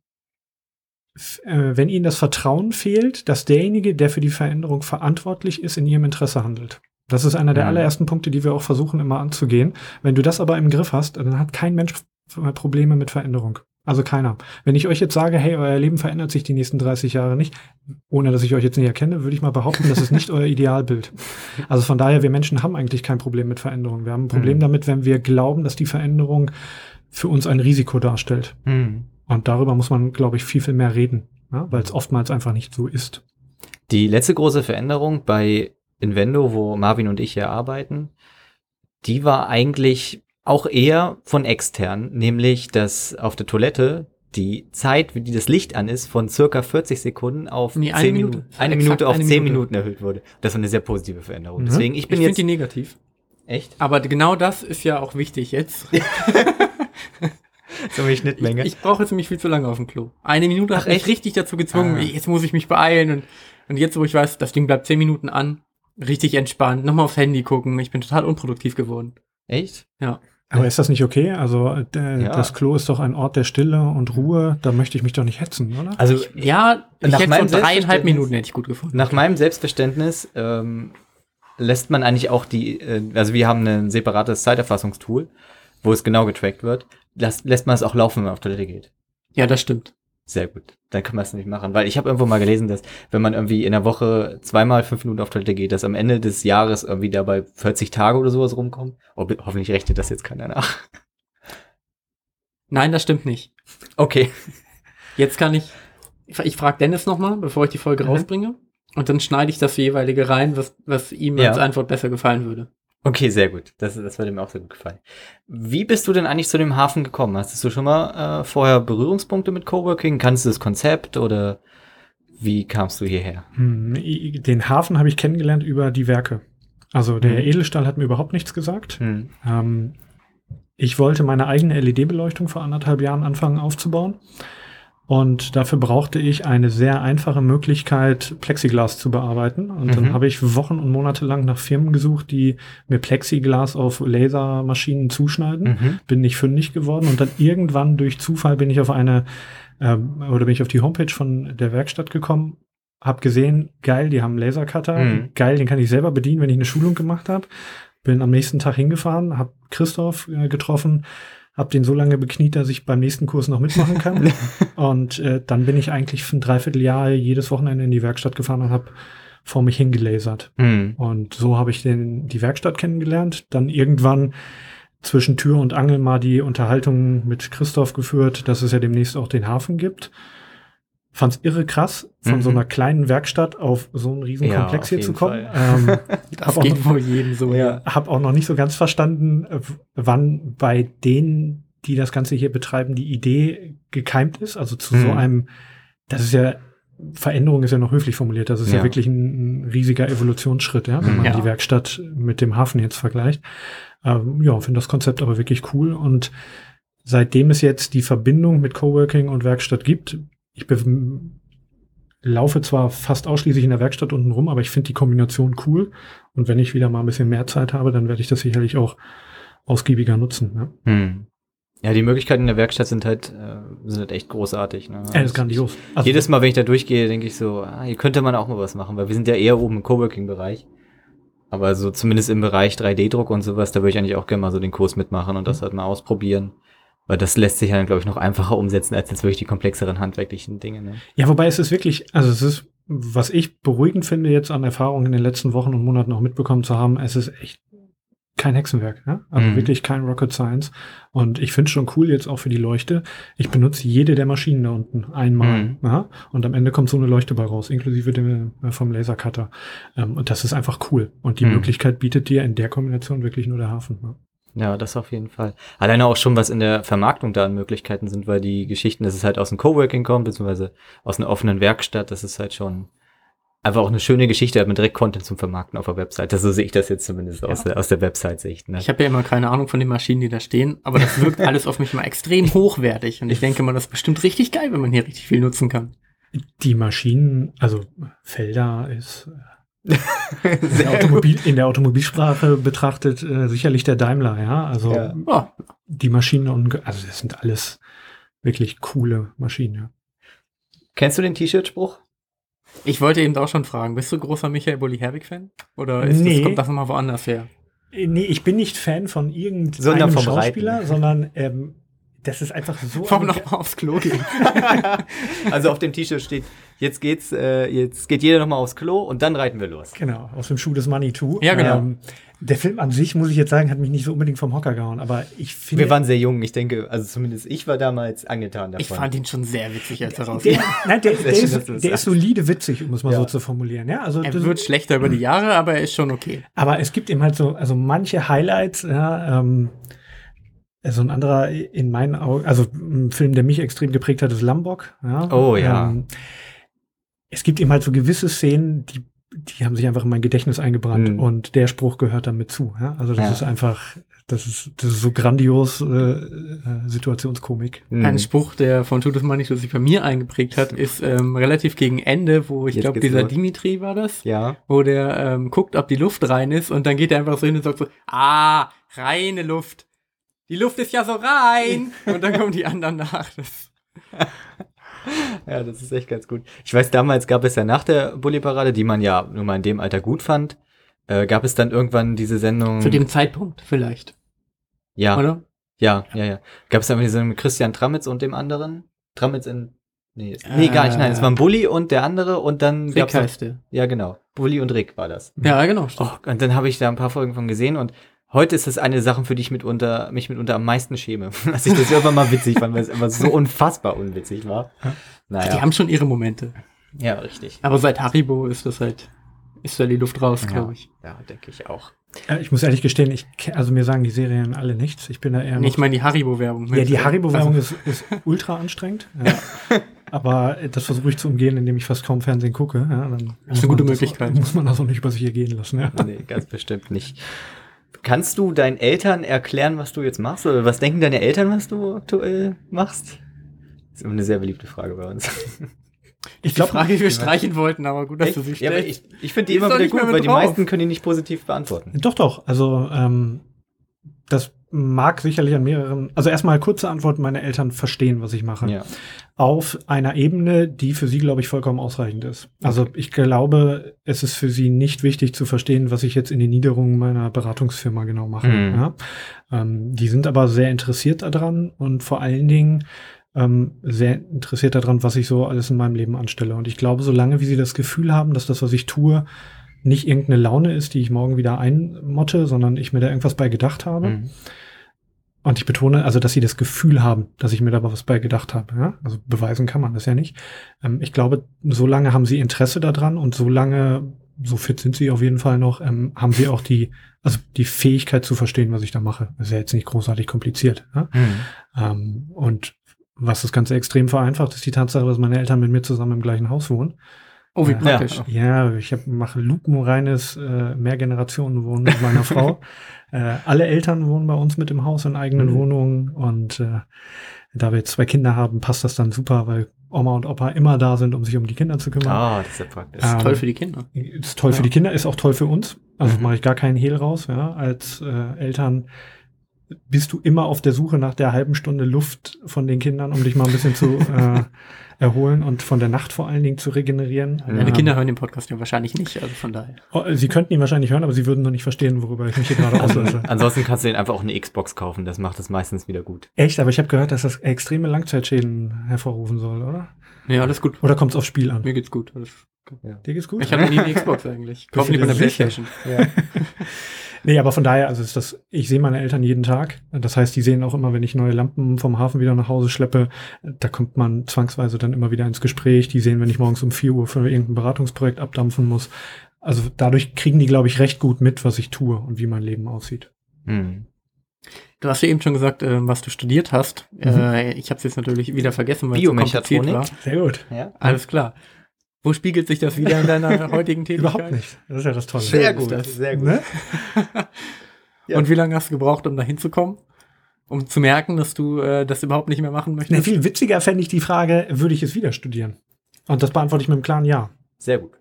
Speaker 4: äh, wenn ihnen das Vertrauen fehlt, dass derjenige, der für die Veränderung verantwortlich ist, in ihrem Interesse handelt. Das ist einer der
Speaker 2: Mhm.
Speaker 4: allerersten Punkte, die wir auch versuchen immer anzugehen. Wenn du das aber im Griff hast, dann hat kein Mensch Probleme mit Veränderung. Also keiner. Wenn ich euch jetzt sage, hey, euer Leben verändert sich die nächsten 30 Jahre nicht, ohne dass ich euch jetzt nicht erkenne, würde ich mal behaupten, das ist nicht euer Idealbild. Also von daher, wir Menschen haben eigentlich kein Problem mit Veränderung. Wir haben ein Problem
Speaker 2: Mhm.
Speaker 4: damit, wenn wir glauben, dass die Veränderung für uns ein Risiko darstellt.
Speaker 2: Hm.
Speaker 4: Und darüber muss man, glaube ich, viel, viel mehr reden, ja? weil es oftmals einfach nicht so ist.
Speaker 2: Die letzte große Veränderung bei Invendo, wo Marvin und ich hier arbeiten, die war eigentlich auch eher von extern, nämlich dass auf der Toilette die Zeit, wie die das Licht an ist, von circa 40 Sekunden auf
Speaker 3: Nee,
Speaker 2: 10
Speaker 3: eine
Speaker 2: Minuten,
Speaker 3: Minute.
Speaker 2: eine Minute auf
Speaker 3: eine
Speaker 2: 10
Speaker 3: Minute.
Speaker 2: Minuten erhöht wurde. Das war eine sehr positive Veränderung.
Speaker 4: Mhm.
Speaker 2: Deswegen, ich bin
Speaker 3: ich finde
Speaker 2: jetzt
Speaker 3: die negativ.
Speaker 2: echt
Speaker 3: Aber genau das ist ja auch wichtig jetzt.
Speaker 2: so eine Schnittmenge.
Speaker 3: Ich, ich brauche jetzt nämlich viel zu lange auf dem Klo. Eine Minute hat mich richtig dazu gezwungen,
Speaker 2: Ah.
Speaker 3: jetzt muss ich mich beeilen. Und, und jetzt, wo ich weiß, das Ding bleibt zehn Minuten an, richtig entspannt, nochmal aufs Handy gucken. Ich bin total unproduktiv geworden.
Speaker 2: echt?
Speaker 4: Aber ist das nicht okay? Also äh,
Speaker 2: Ja.
Speaker 4: das Klo ist doch ein Ort der Stille und Ruhe. Da möchte ich mich doch nicht hetzen, oder?
Speaker 2: Also
Speaker 3: Ja, ich
Speaker 2: Nach
Speaker 3: hätte
Speaker 2: meinem
Speaker 3: so dreieinhalb
Speaker 2: Selbstverständnis-
Speaker 3: Minuten hätte ich gut gefunden.
Speaker 2: Nach meinem Selbstverständnis ähm, lässt man eigentlich auch die, äh, also wir haben ein separates Zeiterfassungstool, wo es genau getrackt wird. Lässt, lässt man es auch laufen, wenn man auf Toilette geht.
Speaker 3: Ja, das stimmt.
Speaker 2: Sehr gut. Dann kann man es nicht machen. Weil ich habe irgendwo mal gelesen, dass wenn man irgendwie in der Woche zweimal fünf Minuten auf Toilette geht, dass am Ende des Jahres irgendwie dabei 40 Tage oder sowas rumkommen. Oh, hoffentlich rechnet das jetzt keiner nach.
Speaker 3: Nein, das stimmt nicht.
Speaker 2: Okay.
Speaker 3: Jetzt kann ich, ich, ich frage Dennis nochmal, bevor ich die Folge
Speaker 2: Mhm.
Speaker 3: rausbringe. Und dann schneide ich das jeweilige rein, was, was ihm
Speaker 2: Ja.
Speaker 3: als Antwort besser gefallen würde.
Speaker 2: Okay, sehr gut. Das, das würde mir auch sehr gut gefallen. Wie bist du denn eigentlich zu dem Hafen gekommen? Hast du schon mal äh, vorher Berührungspunkte mit Coworking? Kannst du das Konzept oder wie kamst du hierher?
Speaker 4: Hm, Den Hafen habe ich kennengelernt über die Werke. Also der
Speaker 2: Mhm.
Speaker 4: Edelstahl hat mir überhaupt nichts gesagt.
Speaker 2: Hm.
Speaker 4: Ähm, ich wollte meine eigene LED-Beleuchtung vor anderthalb Jahren anfangen aufzubauen. Und dafür brauchte ich eine sehr einfache Möglichkeit, Plexiglas zu bearbeiten. Und
Speaker 2: Mhm.
Speaker 4: dann habe ich Wochen und Monate lang nach Firmen gesucht, die mir Plexiglas auf Lasermaschinen zuschneiden.
Speaker 2: Mhm.
Speaker 4: Bin nicht fündig geworden. Und dann irgendwann durch Zufall bin ich auf eine, ähm, oder bin ich auf die Homepage von der Werkstatt gekommen, hab gesehen, geil, die haben einen Lasercutter.
Speaker 2: Mhm.
Speaker 4: Geil, den kann ich selber bedienen, wenn ich eine Schulung gemacht habe. Bin am nächsten Tag hingefahren, hab Christoph äh, getroffen, hab den so lange bekniet, dass ich beim nächsten Kurs noch mitmachen kann. und äh, dann bin ich eigentlich für ein Dreivierteljahr jedes Wochenende in die Werkstatt gefahren und hab vor mich hingelasert.
Speaker 2: Hm.
Speaker 4: Und so habe ich den, die Werkstatt kennengelernt. Dann irgendwann zwischen Tür und Angel mal die Unterhaltung mit Christoph geführt, dass es ja demnächst auch den Hafen gibt. Fand's irre krass, von
Speaker 2: Mhm.
Speaker 4: so einer kleinen Werkstatt auf so einen riesen
Speaker 2: Ja,
Speaker 4: Komplex hier zu kommen. Ähm,
Speaker 3: Das
Speaker 4: hab, auch
Speaker 3: geht
Speaker 4: noch,
Speaker 3: wohl jedem so.
Speaker 2: Ja.
Speaker 4: hab auch noch nicht so ganz verstanden, äh, wann bei denen, die das Ganze hier betreiben, die Idee gekeimt ist. Also zu so
Speaker 2: Mhm.
Speaker 4: einem, das ist ja, Veränderung ist ja noch höflich formuliert. Das ist ja,
Speaker 2: Ja.
Speaker 4: wirklich ein, ein riesiger Evolutionsschritt, ja, wenn man
Speaker 3: Ja.
Speaker 4: die Werkstatt mit dem Hafen jetzt vergleicht. Ähm, ja, finde das Konzept aber wirklich cool. Und seitdem es jetzt die Verbindung mit Coworking und Werkstatt gibt, ich laufe zwar fast ausschließlich in der Werkstatt unten rum, aber ich finde die Kombination cool. Und wenn ich wieder mal ein bisschen mehr Zeit habe, dann werde ich das sicherlich auch ausgiebiger nutzen. Ne?
Speaker 2: Hm. Ja, die Möglichkeiten in der Werkstatt sind halt, äh, sind halt echt großartig. Ne?
Speaker 4: Er ist grandios. Also,
Speaker 2: Jedes Mal, wenn ich da durchgehe, denke ich so, ah, hier könnte man auch mal was machen, weil wir sind ja eher oben im Coworking-Bereich. Aber so zumindest im Bereich 3D-Druck und sowas, da würde ich eigentlich auch gerne mal so den Kurs mitmachen und das halt mal ausprobieren. Weil das lässt sich dann, glaube ich, noch einfacher umsetzen als jetzt wirklich die komplexeren handwerklichen Dinge. Ne?
Speaker 4: Ja, wobei es ist wirklich, also es ist, was ich beruhigend finde, jetzt an Erfahrungen in den letzten Wochen und Monaten auch mitbekommen zu haben, es ist echt kein Hexenwerk, ne? Also
Speaker 2: Mhm.
Speaker 4: wirklich kein Rocket Science. Und ich finde schon cool jetzt auch für die Leuchte. Ich benutze jede der Maschinen da unten einmal.
Speaker 2: Mhm.
Speaker 4: Ja? Und am Ende kommt so eine Leuchte bei raus, inklusive dem, äh, vom Lasercutter. Ähm, und das ist einfach cool. Und die
Speaker 2: Mhm.
Speaker 4: Möglichkeit bietet dir in der Kombination wirklich nur der Hafen. Ne?
Speaker 2: Ja, das auf jeden Fall. Alleine auch schon, was in der Vermarktung da an Möglichkeiten sind, weil die Geschichten, dass es halt aus dem Coworking kommt, beziehungsweise aus einer offenen Werkstatt, das ist halt schon einfach auch eine schöne Geschichte, hat man direkt Content zum Vermarkten auf der Website. Das, so sehe ich das jetzt zumindest aus der, aus der Website-Sicht. Ne?
Speaker 3: Ich habe ja immer keine Ahnung von den Maschinen, die da stehen, aber das wirkt alles auf mich mal extrem hochwertig. Und ich denke mal, das ist bestimmt richtig geil, wenn man hier richtig viel nutzen kann.
Speaker 4: Die Maschinen, also Felder ist in der, Automobil, in der Automobilsprache betrachtet äh, sicherlich der Daimler, ja. Also
Speaker 2: Ja.
Speaker 3: Oh,
Speaker 4: die Maschinen und also das sind alles wirklich coole Maschinen, ja.
Speaker 2: Kennst du den T-Shirt-Spruch?
Speaker 3: ich wollte eben auch schon fragen, bist du großer Michael Bulli-Herbig-Fan? Oder ist
Speaker 4: Nee.
Speaker 3: das, kommt das nochmal woanders her?
Speaker 4: Äh, Nee, ich bin nicht Fan von irgendeinem Schauspieler, sondern ähm, das ist einfach so.
Speaker 3: Warum
Speaker 4: eine-
Speaker 3: noch mal aufs Klo gehen?
Speaker 2: Also auf dem T-Shirt steht, jetzt geht's, äh, jetzt geht jeder nochmal aufs Klo und dann reiten wir los.
Speaker 4: Genau, aus dem Schuh des Money Too.
Speaker 3: Ja, genau.
Speaker 4: Ähm, der Film an sich, muss ich jetzt sagen, hat mich nicht so unbedingt vom Hocker gehauen, aber ich finde.
Speaker 2: Wir waren sehr jung, ich denke, also zumindest ich war damals angetan davon.
Speaker 3: Ich fand ihn schon sehr witzig, als er rauskam.
Speaker 4: der, nein, der, der,
Speaker 2: schön,
Speaker 4: ist, der ist solide witzig, um es mal
Speaker 2: Ja.
Speaker 4: so zu formulieren. Ja, also
Speaker 3: Er wird schlechter über die Jahre, aber er ist schon okay.
Speaker 4: Aber es gibt eben halt so, also manche Highlights, ja, ähm, so ein anderer in meinen Augen, also ein Film, der mich extrem geprägt hat, ist Lambok. Ja.
Speaker 2: Oh, ja.
Speaker 4: Ähm, es gibt eben halt so gewisse Szenen, die, die haben sich einfach in mein Gedächtnis eingebrannt
Speaker 2: Mhm.
Speaker 4: und der Spruch gehört damit zu. Ja. Also das
Speaker 2: Ja.
Speaker 4: ist einfach, das ist, das ist so grandios äh, äh, Situationskomik.
Speaker 2: Hm.
Speaker 3: Ein Spruch, der von Tutus Money sich bei mir eingeprägt hat, ist ähm, relativ gegen Ende, wo ich glaube, dieser
Speaker 2: los.
Speaker 3: Dimitri war das,
Speaker 2: Ja.
Speaker 3: wo der ähm, guckt, ob die Luft rein ist und dann geht er einfach so hin und sagt so, ah, reine Luft. Die Luft ist ja so rein. und dann kommen die anderen nach. Das,
Speaker 2: Ja, das ist echt ganz gut. Ich weiß, damals gab es ja nach der Bulli-Parade, die man ja nun mal in dem Alter gut fand, äh, gab es dann irgendwann diese Sendung.
Speaker 3: zu dem Zeitpunkt vielleicht,
Speaker 2: ja,
Speaker 3: oder?
Speaker 2: ja, ja, ja. Gab es dann diese Sendung mit Christian Tramitz und dem anderen? Tramitz in. Nee, es- nee gar nicht, nein. Es war ein Bulli und der andere und dann
Speaker 3: Rick
Speaker 2: gab's noch,
Speaker 3: heißt der.
Speaker 2: Ja, genau. Bulli und Rick war das.
Speaker 3: Ja, genau, stimmt.
Speaker 2: Oh, und dann habe ich da ein paar Folgen von gesehen und heute ist das eine Sache, für die ich mitunter, mich mitunter am meisten schäme. Dass ich das irgendwann mal witzig fand, weil es immer so unfassbar unwitzig war. Naja.
Speaker 3: Die haben schon ihre Momente.
Speaker 2: ja, richtig.
Speaker 3: Aber seit Haribo ist das halt, ist da die Luft raus, glaube ich.
Speaker 2: Ja, denke ich auch.
Speaker 4: Ich muss ehrlich gestehen, ich, also mir sagen die Serien alle nichts. Ich bin da eher
Speaker 3: Nee, ich meine die Haribo-Werbung.
Speaker 4: Ja, die Haribo-Werbung
Speaker 3: Also,
Speaker 4: ist, ist ultra anstrengend. Ja. Aber das versuche ich zu umgehen, indem ich fast kaum Fernsehen gucke. Ja, dann
Speaker 3: Das ist eine gute Möglichkeit.
Speaker 4: Das, muss man das auch nicht über sich ergehen lassen. Ja.
Speaker 2: Nee, ganz bestimmt nicht. Kannst du deinen Eltern erklären, was du jetzt machst? Oder was denken deine Eltern, was du aktuell machst? Das ist immer eine sehr beliebte Frage bei uns.
Speaker 4: Ich
Speaker 3: die
Speaker 4: glaube,
Speaker 3: Frage, die wir streichen wollten, aber gut, dass du sie
Speaker 2: ja, aber
Speaker 3: stellst.
Speaker 2: ich, ich finde die
Speaker 3: Die
Speaker 2: immer wieder gut, weil die
Speaker 3: drauf.
Speaker 2: meisten können die nicht positiv beantworten.
Speaker 4: doch, doch. Also ähm, das mag sicherlich an mehreren. Also erstmal kurze Antwort: Meine Eltern verstehen, was ich mache.
Speaker 2: Ja.
Speaker 4: Auf einer Ebene, die für sie, glaube ich, vollkommen ausreichend ist. Also ich glaube, es ist für sie nicht wichtig zu verstehen, was ich jetzt in den Niederungen meiner Beratungsfirma genau mache.
Speaker 2: Mhm.
Speaker 4: Ja? Ähm, die sind aber sehr interessiert daran und vor allen Dingen ähm, sehr interessiert daran, was ich so alles in meinem Leben anstelle. Und ich glaube, solange wie sie das Gefühl haben, dass das, was ich tue, nicht irgendeine Laune ist, die ich morgen wieder einmotte, sondern ich mir da irgendwas bei gedacht habe.
Speaker 2: Mhm.
Speaker 4: Und ich betone, also, dass sie das Gefühl haben, dass ich mir da was bei gedacht habe. Ja? Also beweisen kann man das ja nicht. Ähm, ich glaube, solange haben sie Interesse daran und solange, so fit sind sie auf jeden Fall noch, ähm, haben sie auch die, also die Fähigkeit zu verstehen, was ich da mache. Das ist ja jetzt nicht großartig kompliziert. Ja?
Speaker 2: Mhm.
Speaker 4: Ähm, und was das Ganze extrem vereinfacht, ist die Tatsache, dass meine Eltern mit mir zusammen im gleichen Haus wohnen.
Speaker 3: Oh, wie
Speaker 4: Ja.
Speaker 3: praktisch.
Speaker 4: Ja, ich hab, mache lupenreines äh, Mehrgenerationenwohnen mit meiner Frau. Äh, alle Eltern wohnen bei uns mit im Haus in eigenen
Speaker 2: Mhm.
Speaker 4: Wohnungen und äh, da wir jetzt zwei Kinder haben, passt das dann super, weil Oma und Opa immer da sind, um sich um die Kinder zu kümmern.
Speaker 2: Ah, das ist ja praktisch.
Speaker 4: Ähm,
Speaker 3: Toll für die Kinder.
Speaker 4: Ist toll für
Speaker 3: Ja.
Speaker 4: die Kinder, ist auch toll für uns. Also
Speaker 2: Mhm.
Speaker 4: mache ich gar keinen Hehl raus. Ja. Als äh, Eltern bist du immer auf der Suche nach der halben Stunde Luft von den Kindern, um dich mal ein bisschen zu äh, erholen und von der Nacht vor allen Dingen zu regenerieren.
Speaker 2: Ja.
Speaker 3: Deine
Speaker 4: Ähm,
Speaker 3: Kinder hören den Podcast ja wahrscheinlich nicht, also von daher.
Speaker 4: oh, Sie könnten ihn wahrscheinlich hören, aber sie würden noch nicht verstehen, worüber ich mich hier gerade auslasse.
Speaker 2: Ansonsten kannst du denen einfach auch eine Xbox kaufen, das macht es meistens wieder gut.
Speaker 4: Echt, aber ich habe gehört, dass das extreme Langzeitschäden hervorrufen soll, oder?
Speaker 3: Ja, alles gut.
Speaker 4: Oder kommt es aufs Spiel an?
Speaker 3: Mir geht's gut. Alles.
Speaker 4: Dir geht's gut?
Speaker 3: Ich hatte nie eine Xbox eigentlich.
Speaker 4: Du
Speaker 3: lieber eine
Speaker 4: dir sicher? Nee, aber von daher, also ist das, ich sehe meine Eltern jeden Tag. Das heißt, die sehen auch immer, wenn ich neue Lampen vom Hafen wieder nach Hause schleppe, da kommt man zwangsweise dann immer wieder ins Gespräch. Die sehen, wenn ich morgens um 4 Uhr für irgendein Beratungsprojekt abdampfen muss. Also dadurch kriegen die, glaube ich, recht gut mit, was ich tue und wie mein Leben aussieht.
Speaker 2: Mhm.
Speaker 3: Du hast ja eben schon gesagt, ähm, was du studiert hast.
Speaker 4: Mhm.
Speaker 3: Äh, ich habe es jetzt natürlich wieder vergessen, weil es so kompliziert
Speaker 2: Biomechatronik.
Speaker 3: war.
Speaker 4: Sehr gut.
Speaker 2: Ja.
Speaker 3: Alles klar. Wo spiegelt sich das wieder in deiner heutigen Tätigkeit?
Speaker 4: Überhaupt nicht. Das ist ja das Tolle.
Speaker 2: Sehr gut,
Speaker 3: das.
Speaker 2: sehr gut.
Speaker 4: Ne?
Speaker 2: Ja.
Speaker 3: Und wie lange hast du gebraucht, um da hinzukommen? Um zu merken, dass du äh, das überhaupt nicht mehr machen
Speaker 4: Nee,
Speaker 3: möchtest?
Speaker 4: viel witziger fände ich die Frage, würde ich es wieder studieren? Und das beantworte ich mit einem klaren Ja.
Speaker 2: Sehr gut.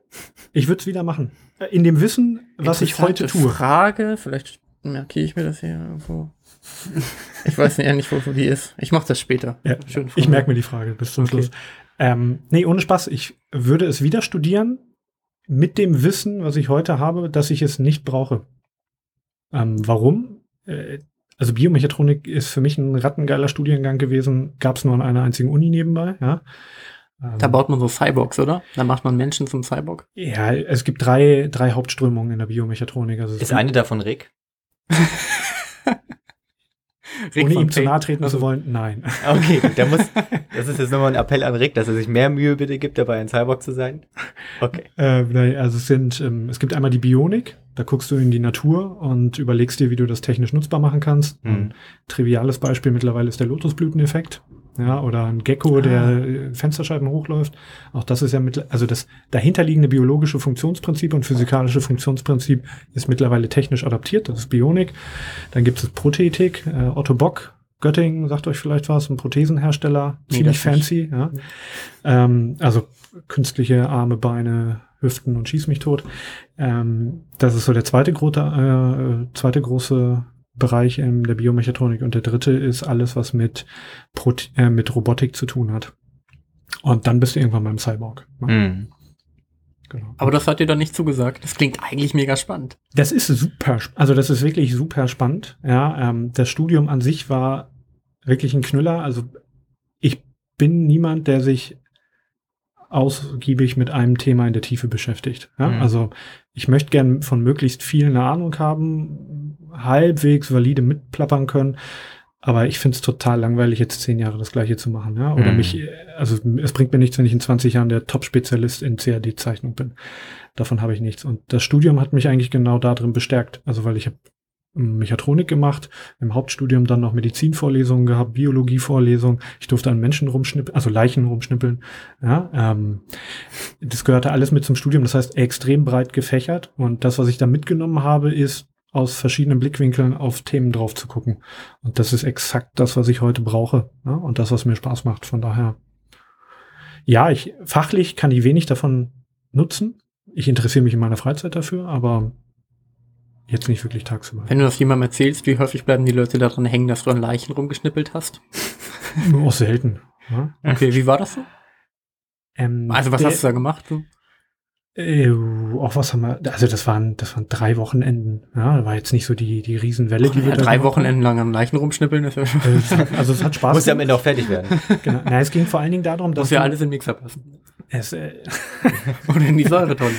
Speaker 4: Ich würde es wieder machen. Äh, In dem Wissen, was ich heute tue.
Speaker 3: Frage, vielleicht markiere ich mir das hier irgendwo. Ich weiß nicht, nicht, wo wo die ist. Ich mache das später.
Speaker 4: Ja,
Speaker 3: Schön
Speaker 4: ich merke mir die Frage bis zum
Speaker 3: Okay.
Speaker 4: Schluss. Ähm, nee, ohne Spaß. Ich würde es wieder studieren mit dem Wissen, was ich heute habe, dass ich es nicht brauche. Ähm, warum? Äh, also Biomechatronik ist für mich ein rattengeiler Studiengang gewesen. Gab es nur an einer einzigen Uni nebenbei, ja.
Speaker 3: Da baut man so Cyborgs, oder? Da macht man Menschen zum Cyborg.
Speaker 4: Ja, es gibt drei, drei Hauptströmungen in der Biomechatronik. Also es
Speaker 2: Ist eine davon Rick?
Speaker 3: Rick
Speaker 4: ohne ihm zu nahe treten
Speaker 3: Also-
Speaker 4: zu wollen, nein.
Speaker 2: Okay, da muss, das ist jetzt nochmal ein Appell an Rick, dass er sich mehr Mühe bitte gibt, dabei ein Cyborg zu sein. Okay.
Speaker 4: Äh, also es sind, ähm, es gibt einmal die Bionik, da guckst du in die Natur und überlegst dir, wie du das technisch nutzbar machen kannst.
Speaker 2: Mhm.
Speaker 4: Ein triviales Beispiel mittlerweile ist der Lotusblüteneffekt. Ja, oder ein Gecko, der
Speaker 2: Ah.
Speaker 4: äh, Fensterscheiben hochläuft. Auch das ist ja mit, also das dahinterliegende biologische Funktionsprinzip und physikalische Funktionsprinzip ist mittlerweile technisch adaptiert. Das ist Bionik. Dann gibt es Prothetik, äh, Otto Bock, Göttingen, sagt euch vielleicht was, ein Prothesenhersteller,
Speaker 3: Nee,
Speaker 4: ziemlich fancy, ja. Ähm, also künstliche Arme, Beine, Hüften und schieß mich tot. Ähm, das ist so der zweite, große, äh, zweite große Bereich in der Biomechatronik. Und der dritte ist alles, was mit, Prote äh, mit Robotik zu tun hat. Und dann bist du irgendwann beim Cyborg. ne?
Speaker 2: Mhm.
Speaker 4: Genau.
Speaker 3: Aber das hat dir doch nicht zugesagt. Das klingt eigentlich mega spannend.
Speaker 4: Das ist super, also das ist wirklich super spannend. Ja, ähm, das Studium an sich war wirklich ein Knüller. Also ich bin niemand, der sich ausgiebig mit einem Thema in der Tiefe beschäftigt. Ja?
Speaker 2: Mhm.
Speaker 4: Also ich möchte gern von möglichst viel eine Ahnung haben, halbwegs valide mitplappern können. Aber ich finde es total langweilig, jetzt zehn Jahre das Gleiche zu machen. Ja? Oder
Speaker 2: Mhm.
Speaker 4: mich, also es bringt mir nichts, wenn ich in 20 Jahren der Top-Spezialist in CAD-Zeichnung bin. Davon habe ich nichts. Und das Studium hat mich eigentlich genau darin bestärkt. Also weil ich habe Mechatronik gemacht, im Hauptstudium dann noch Medizinvorlesungen gehabt, Biologievorlesungen. Ich durfte an Menschen rumschnippeln, also Leichen rumschnippeln. Ja, ähm, das gehörte alles mit zum Studium. Das heißt, extrem breit gefächert. Und das, was ich da mitgenommen habe, ist aus verschiedenen Blickwinkeln auf Themen drauf zu gucken. Und das ist exakt das, was ich heute brauche. Ja? Und das, was mir Spaß macht. Von daher, ja, ich fachlich kann ich wenig davon nutzen. Ich interessiere mich in meiner Freizeit dafür, aber jetzt nicht wirklich tagsüber.
Speaker 3: Wenn du das jemandem erzählst, wie häufig bleiben die Leute daran hängen, dass du an Leichen rumgeschnippelt hast?
Speaker 4: Nur auch selten. Ja?
Speaker 3: Okay, wie war das so?
Speaker 4: Ähm,
Speaker 3: Also was
Speaker 4: der-
Speaker 3: hast du da gemacht? So?
Speaker 4: Äh, auch was haben wir, also das waren, das waren drei Wochenenden. Ja, da war jetzt nicht so die, die Riesenwelle, die wir
Speaker 3: Ja,
Speaker 4: da
Speaker 3: drei Wochenenden lang an Leichen rumschnippeln, ist ja schon.
Speaker 4: hat- Also es hat Spaß
Speaker 2: Muss ja am Ende auch fertig werden.
Speaker 4: Genau. Na, es ging vor allen Dingen darum, dass
Speaker 3: Muss ja alles in den Mixer passen.
Speaker 4: es, äh,
Speaker 3: Oder in die Säuretonnen.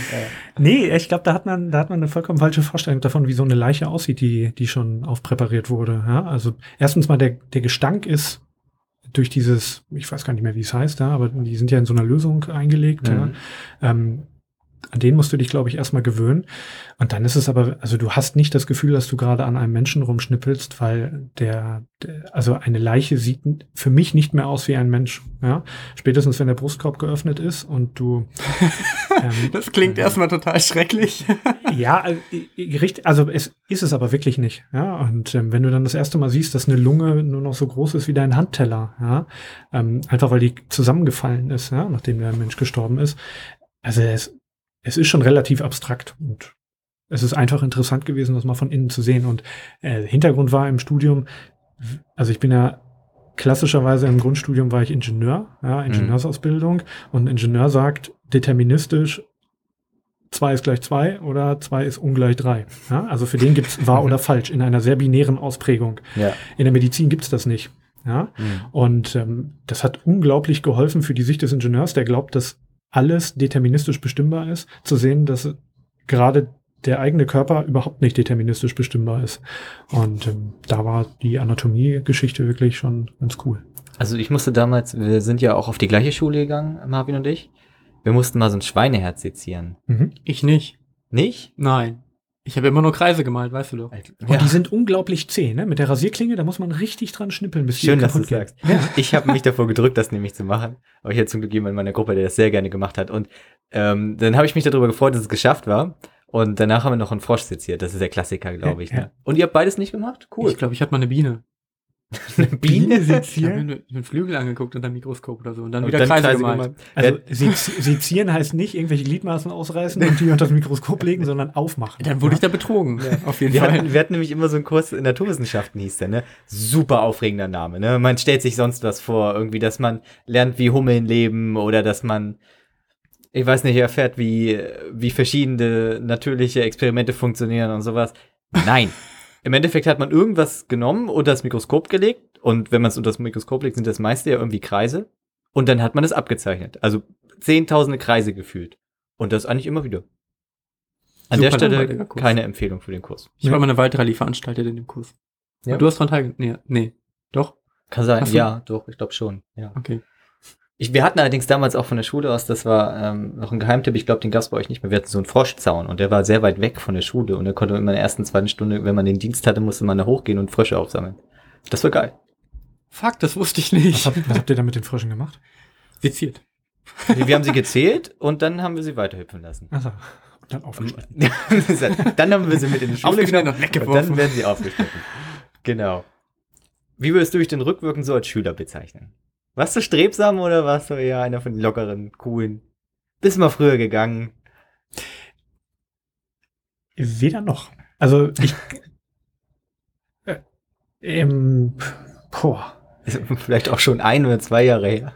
Speaker 4: nee, ich glaube, da hat man, da hat man eine vollkommen falsche Vorstellung davon, wie so eine Leiche aussieht, die, die schon aufpräpariert wurde. Ja, also erstens mal der, der Gestank ist durch dieses, ich weiß gar nicht mehr, wie es heißt, ja, aber die sind ja in so einer Lösung eingelegt. Ja.
Speaker 2: Mhm.
Speaker 4: Ähm, an den musst du dich, glaube ich, erstmal gewöhnen. Und dann ist es aber, also du hast nicht das Gefühl, dass du gerade an einem Menschen rumschnippelst, weil der, der also eine Leiche sieht für mich nicht mehr aus wie ein Mensch. Ja? Spätestens, wenn der Brustkorb geöffnet ist und du ähm,
Speaker 3: Das klingt erstmal total schrecklich.
Speaker 4: ja, also, also es ist es aber wirklich nicht. Ja, und ähm, wenn du dann das erste Mal siehst, dass eine Lunge nur noch so groß ist wie dein Handteller, ja, ähm, einfach weil die zusammengefallen ist, ja, nachdem der Mensch gestorben ist. Also es, es ist schon relativ abstrakt und es ist einfach interessant gewesen, das mal von innen zu sehen. Und äh, Hintergrund war im Studium, also ich bin ja klassischerweise im Grundstudium war ich Ingenieur, ja, Ingenieursausbildung. Und ein Ingenieur sagt deterministisch, 2 ist gleich 2 oder 2 ist ungleich 3. Ja, also für den gibt's wahr oder falsch in einer sehr binären Ausprägung.
Speaker 2: Ja.
Speaker 4: In der Medizin gibt's das nicht. Ja?
Speaker 2: Mhm.
Speaker 4: Und ähm, das hat unglaublich geholfen für die Sicht des Ingenieurs, der glaubt, dass alles deterministisch bestimmbar ist, zu sehen, dass gerade der eigene Körper überhaupt nicht deterministisch bestimmbar ist. Und ähm, da war die Anatomie-Geschichte wirklich schon ganz cool.
Speaker 2: Also ich musste damals, wir sind ja auch auf die gleiche Schule gegangen, Marvin und ich. Wir mussten mal so ein Schweineherz sezieren.
Speaker 4: Mhm.
Speaker 3: Ich nicht.
Speaker 2: Nicht?
Speaker 3: Nein. Ich habe immer nur Kreise gemalt, weißt du doch.
Speaker 4: Und die sind unglaublich zäh, ne? Mit der Rasierklinge, da muss man richtig dran schnippeln, bis die
Speaker 2: Schön, dass du sagst. Ich habe mich davor gedrückt, das nämlich zu machen. Aber ich hatte zum Glück jemanden in meiner Gruppe, der das sehr gerne gemacht hat. Und ähm, dann habe ich mich darüber gefreut, dass es geschafft war. Und danach haben wir noch einen Frosch seziert. Das ist der Klassiker, glaube ich.
Speaker 4: Ja.
Speaker 2: Ne? Und ihr habt beides nicht gemacht? Cool.
Speaker 3: Ich glaube, ich hatte mal eine Biene.
Speaker 2: Eine Biene
Speaker 3: Ich habe
Speaker 2: sezieren?
Speaker 3: mir einen Flügel angeguckt unter dem Mikroskop oder so und dann
Speaker 2: Und
Speaker 3: wieder
Speaker 2: dann
Speaker 3: Kreise,
Speaker 2: Kreise
Speaker 3: gemalt.
Speaker 2: gemalt.
Speaker 4: Also sezi- sezieren heißt nicht irgendwelche Gliedmaßen ausreißen und die unter das Mikroskop legen, sondern aufmachen.
Speaker 3: Dann wurde ich da betrogen. Auf jeden
Speaker 2: Wir
Speaker 3: Fall.
Speaker 2: hatten, wir hatten nämlich immer so einen Kurs in Naturwissenschaften, hieß der, ne? Super aufregender Name, ne? Man stellt sich sonst was vor, irgendwie, dass man lernt, wie Hummeln leben oder dass man, ich weiß nicht, erfährt, wie, wie verschiedene natürliche Experimente funktionieren und sowas. Nein. Im Endeffekt hat man irgendwas genommen und das Mikroskop gelegt. Und wenn man es unter das Mikroskop legt, sind das meiste ja irgendwie Kreise. Und dann hat man es abgezeichnet. Also zehntausende Kreise gefühlt. Und das eigentlich immer wieder. An
Speaker 3: Super
Speaker 2: der Stelle keine Empfehlung für den Kurs.
Speaker 3: Ich war mal eine Waldrallye veranstaltet in dem Kurs.
Speaker 2: Ja.
Speaker 3: Du hast dran teilgenommen? Nee. nee. Doch?
Speaker 2: Kann sein, ja, doch, ich glaube schon. Ja.
Speaker 3: Okay.
Speaker 2: Ich, wir hatten allerdings damals auch von der Schule aus, das war ähm, noch ein Geheimtipp, ich glaube, den gab's bei euch nicht mehr. Wir hatten so einen Froschzaun und der war sehr weit weg von der Schule und da konnte man in der ersten, zweiten Stunde, wenn man den Dienst hatte, musste man da hochgehen und Frösche aufsammeln. Das war geil.
Speaker 3: Fuck, das wusste ich
Speaker 4: Was,
Speaker 3: nicht.
Speaker 4: habt, was habt ihr da mit den Fröschen gemacht?
Speaker 3: Seziert.
Speaker 2: Wir wir haben sie gezählt und dann haben wir sie weiterhüpfen lassen.
Speaker 4: Also, und dann aufgeschnitten.
Speaker 2: dann haben wir sie mit in die Schule genommen
Speaker 3: und
Speaker 2: und
Speaker 3: weggeworfen.
Speaker 2: dann werden sie aufgeschnitten. Genau. Wie würdest du dich denn rückwirkend so als Schüler bezeichnen? Warst du strebsam oder warst du eher einer von den lockeren, coolen? Bist mal früher gegangen?
Speaker 4: Weder noch. Also ich. äh, ähm, boah.
Speaker 2: Ist Vielleicht auch schon ein oder zwei Jahre her.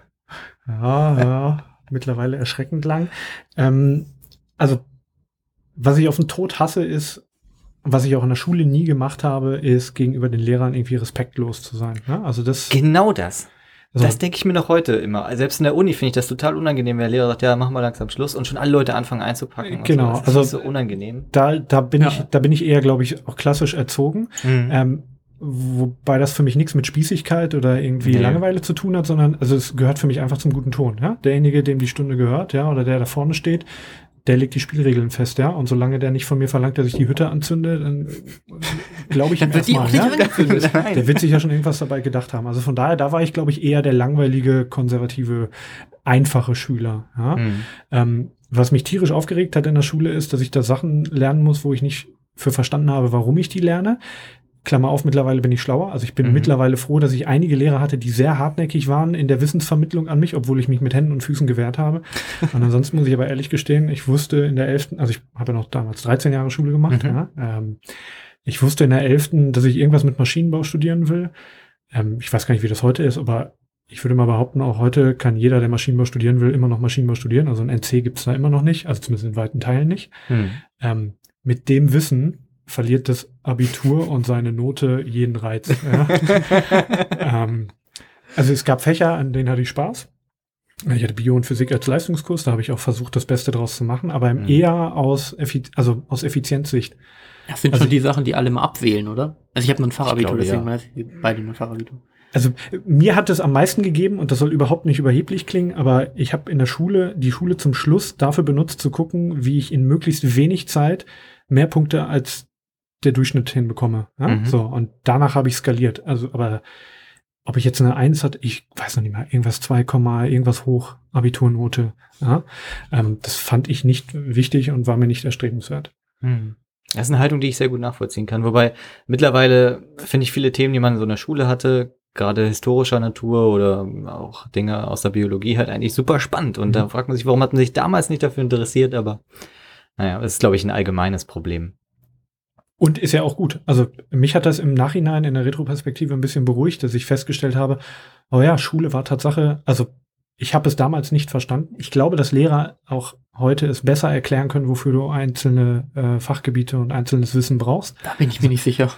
Speaker 4: Ja, ja, mittlerweile erschreckend lang. Ähm, also, was ich auf den Tod hasse, ist, was ich auch in der Schule nie gemacht habe, ist gegenüber den Lehrern irgendwie respektlos zu sein. Ne? Also das,
Speaker 2: Genau das.
Speaker 4: Also,
Speaker 2: Das denke ich mir noch heute immer. Selbst in der Uni finde ich das total unangenehm, wenn der Lehrer sagt, ja, mach mal langsam Schluss und schon alle Leute anfangen einzupacken.
Speaker 4: Genau,
Speaker 2: So. Das
Speaker 4: also-
Speaker 2: ist so unangenehm.
Speaker 4: da, da bin
Speaker 3: Ja.
Speaker 4: ich, da bin ich eher, glaube ich, auch klassisch erzogen.
Speaker 2: Mhm.
Speaker 4: Ähm, wobei das für mich nichts mit Spießigkeit oder irgendwie
Speaker 2: Nee.
Speaker 4: Langeweile zu tun hat, sondern also es gehört für mich einfach zum guten Ton. Ja? Derjenige, dem die Stunde gehört, ja, oder der da vorne steht, der legt die Spielregeln fest, ja. Und solange der nicht von mir verlangt, dass ich die Hütte anzünde, dann glaube ich
Speaker 3: Dann wird die
Speaker 4: erstmal,
Speaker 3: auch nicht
Speaker 4: ja?
Speaker 2: Nein.
Speaker 4: Der wird sich ja schon irgendwas dabei gedacht haben. Also von daher, da war ich, glaube ich, eher der langweilige, konservative, einfache Schüler. Ja?
Speaker 2: Mhm.
Speaker 4: Ähm, was mich tierisch aufgeregt hat in der Schule ist, dass ich da Sachen lernen muss, wo ich nicht für verstanden habe, warum ich die lerne. Klammer auf, mittlerweile bin ich schlauer. Also ich bin
Speaker 2: Mhm.
Speaker 4: mittlerweile froh, dass ich einige Lehrer hatte, die sehr hartnäckig waren in der Wissensvermittlung an mich, obwohl ich mich mit Händen und Füßen gewehrt habe. Und ansonsten muss ich aber ehrlich gestehen, ich wusste in der 11., also ich habe ja noch damals 13 Jahre Schule gemacht,
Speaker 2: Mhm.
Speaker 4: ja, ähm, ich wusste in der 11., dass ich irgendwas mit Maschinenbau studieren will. Ähm, ich weiß gar nicht, wie das heute ist, aber ich würde mal behaupten, auch heute kann jeder, der Maschinenbau studieren will, immer noch Maschinenbau studieren. Also ein NC gibt's da immer noch nicht, also zumindest in weiten Teilen nicht.
Speaker 2: Mhm.
Speaker 4: Ähm, mit dem Wissen verliert das Abitur und seine Note jeden Reiz. Ja. ähm, also es gab Fächer, an denen hatte ich Spaß. Ich hatte Bio und Physik als Leistungskurs, da habe ich auch versucht, das Beste draus zu machen, aber
Speaker 2: Mhm.
Speaker 4: eher aus, Effi also aus Effizienzsicht.
Speaker 3: Das sind
Speaker 4: Also-
Speaker 3: schon die Sachen, die alle mal abwählen, oder? Also ich habe nur ein Fachabitur,
Speaker 2: glaube,
Speaker 3: deswegen
Speaker 2: ja.
Speaker 3: weiß ich beide nur ein Fachabitur.
Speaker 4: Also mir hat es am meisten gegeben, und das soll überhaupt nicht überheblich klingen, aber ich habe in der Schule die Schule zum Schluss dafür benutzt, zu gucken, wie ich in möglichst wenig Zeit mehr Punkte als der Durchschnitt hinbekomme. Ja?
Speaker 2: Mhm.
Speaker 4: So, und danach habe ich skaliert. Also, aber ob ich jetzt eine Eins hatte, ich weiß noch nicht mal, irgendwas 2, Komma, irgendwas hoch, Abiturnote. Ja? Ähm, das fand ich nicht wichtig und war mir nicht erstrebenswert.
Speaker 2: Hm. Das ist eine Haltung, die ich sehr gut nachvollziehen kann. Wobei mittlerweile finde ich viele Themen, die man in so einer Schule hatte, gerade historischer Natur oder auch Dinge aus der Biologie halt eigentlich super spannend. Und da
Speaker 4: Mhm.
Speaker 2: fragt man sich, warum hat man sich damals nicht dafür interessiert, aber naja, das ist, glaube ich, ein allgemeines Problem.
Speaker 4: Und ist ja auch gut. Also mich hat das im Nachhinein in der Retroperspektive ein bisschen beruhigt, dass ich festgestellt habe, oh ja, Schule war Tatsache, also ich habe es damals nicht verstanden. Ich glaube, dass Lehrer auch heute es besser erklären können, wofür du einzelne äh, Fachgebiete und einzelnes Wissen brauchst.
Speaker 3: Da bin ich mir nicht sicher.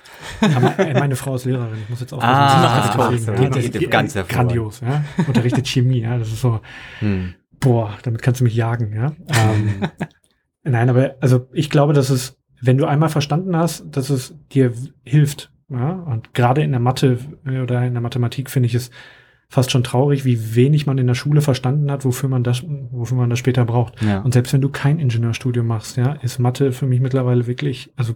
Speaker 4: Aber äh, meine Frau ist Lehrerin, ich muss jetzt auch
Speaker 2: Ah,
Speaker 4: deswegen,
Speaker 3: Die-
Speaker 4: ja, das ist
Speaker 2: ganz
Speaker 4: grandios, ja. Unterrichtet Chemie, ja. Das ist so,
Speaker 2: Hm.
Speaker 4: boah, damit kannst du mich jagen, ja. Ähm, nein, aber also ich glaube, dass es, wenn du einmal verstanden hast, dass es dir hilft, ja, und gerade in der Mathe äh, oder in der Mathematik finde ich es fast schon traurig, wie wenig man in der Schule verstanden hat, wofür man das, wofür man das später braucht.
Speaker 2: Ja.
Speaker 4: Und selbst wenn du kein Ingenieurstudium machst, ja, ist Mathe für mich mittlerweile wirklich, also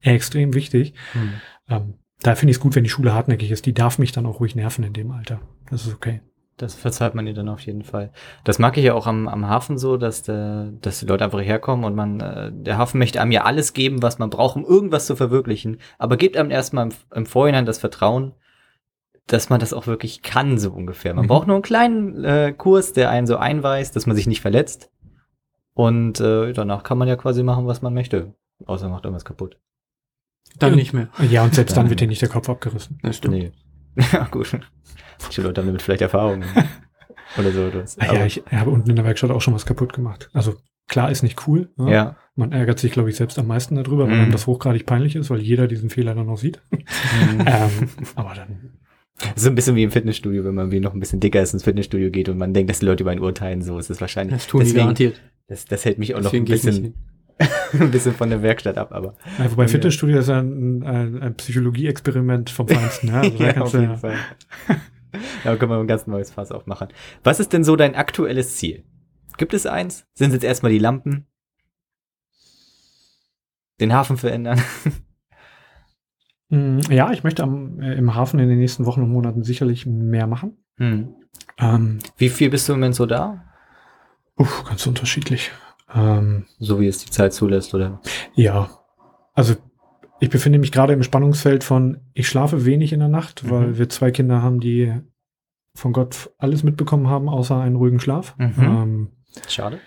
Speaker 4: extrem wichtig.
Speaker 2: Hm.
Speaker 4: Ähm, da finde ich es gut, wenn die Schule hartnäckig ist. Die darf mich dann auch ruhig nerven in dem Alter. Das ist okay.
Speaker 2: Das verzeiht man ihr dann auf jeden Fall. Das mag ich ja auch am, am Hafen so, dass, der, dass die Leute einfach herkommen und man, äh, der Hafen möchte einem ja alles geben, was man braucht, um irgendwas zu verwirklichen, aber gibt einem erstmal im, im Vorhinein das Vertrauen, dass man das auch wirklich kann, so ungefähr. Man
Speaker 4: Mhm.
Speaker 2: braucht nur einen kleinen äh, Kurs, der einen so einweist, dass man sich nicht verletzt. Und äh, danach kann man ja quasi machen, was man möchte. Außer man macht irgendwas kaputt.
Speaker 3: Dann
Speaker 4: Ja.
Speaker 3: nicht mehr.
Speaker 4: Ja, und selbst dann
Speaker 2: Ja.
Speaker 4: wird dir nicht der Kopf abgerissen.
Speaker 3: Das stimmt.
Speaker 2: Nee. ja, gut. Manche Leute haben damit vielleicht Erfahrungen. Oder so. Das.
Speaker 4: Ah, ja, ich habe unten in der Werkstatt auch schon was kaputt gemacht. Also klar ist nicht cool. ne?
Speaker 2: ja.
Speaker 4: Man ärgert sich, glaube ich, selbst am meisten darüber, weil
Speaker 2: Mhm.
Speaker 4: einem das hochgradig peinlich ist, weil jeder diesen Fehler dann noch sieht. ähm, aber dann,
Speaker 2: So ein bisschen wie im Fitnessstudio, wenn man wie noch ein bisschen dicker ist ins Fitnessstudio geht und man denkt, dass die Leute über einen urteilen, so ist es wahrscheinlich.
Speaker 3: Das tun die
Speaker 2: Deswegen-
Speaker 3: garantiert.
Speaker 2: Das, das hält mich auch noch
Speaker 3: Deswegen
Speaker 2: ein
Speaker 3: ich nicht
Speaker 2: bisschen. ein bisschen von der Werkstatt ab, aber.
Speaker 4: ja, wobei
Speaker 2: Ja.
Speaker 4: Fitnessstudio ist ja ein, ein, ein Psychologie-Experiment vom Feinsten. Ja? Also
Speaker 2: ja, auf jeden Fall. Da können wir ein ganz neues Fass aufmachen. Was ist denn so dein aktuelles Ziel? Gibt es eins? Sind es jetzt erstmal die Lampen? Den Hafen verändern?
Speaker 4: Mm, Ja, ich möchte am, äh, im Hafen in den nächsten Wochen und Monaten sicherlich mehr machen.
Speaker 2: Hm.
Speaker 4: Ähm,
Speaker 2: Wie viel bist du im Moment so da?
Speaker 4: uff, ganz unterschiedlich. Ähm,
Speaker 2: So wie es die Zeit zulässt, oder?
Speaker 4: ja, also ich befinde mich gerade im Spannungsfeld von, ich schlafe wenig in der Nacht, weil
Speaker 2: Mhm.
Speaker 4: wir zwei Kinder haben, die von Gott alles mitbekommen haben, außer einen ruhigen Schlaf.
Speaker 2: Mhm.
Speaker 4: Ähm,
Speaker 2: Schade.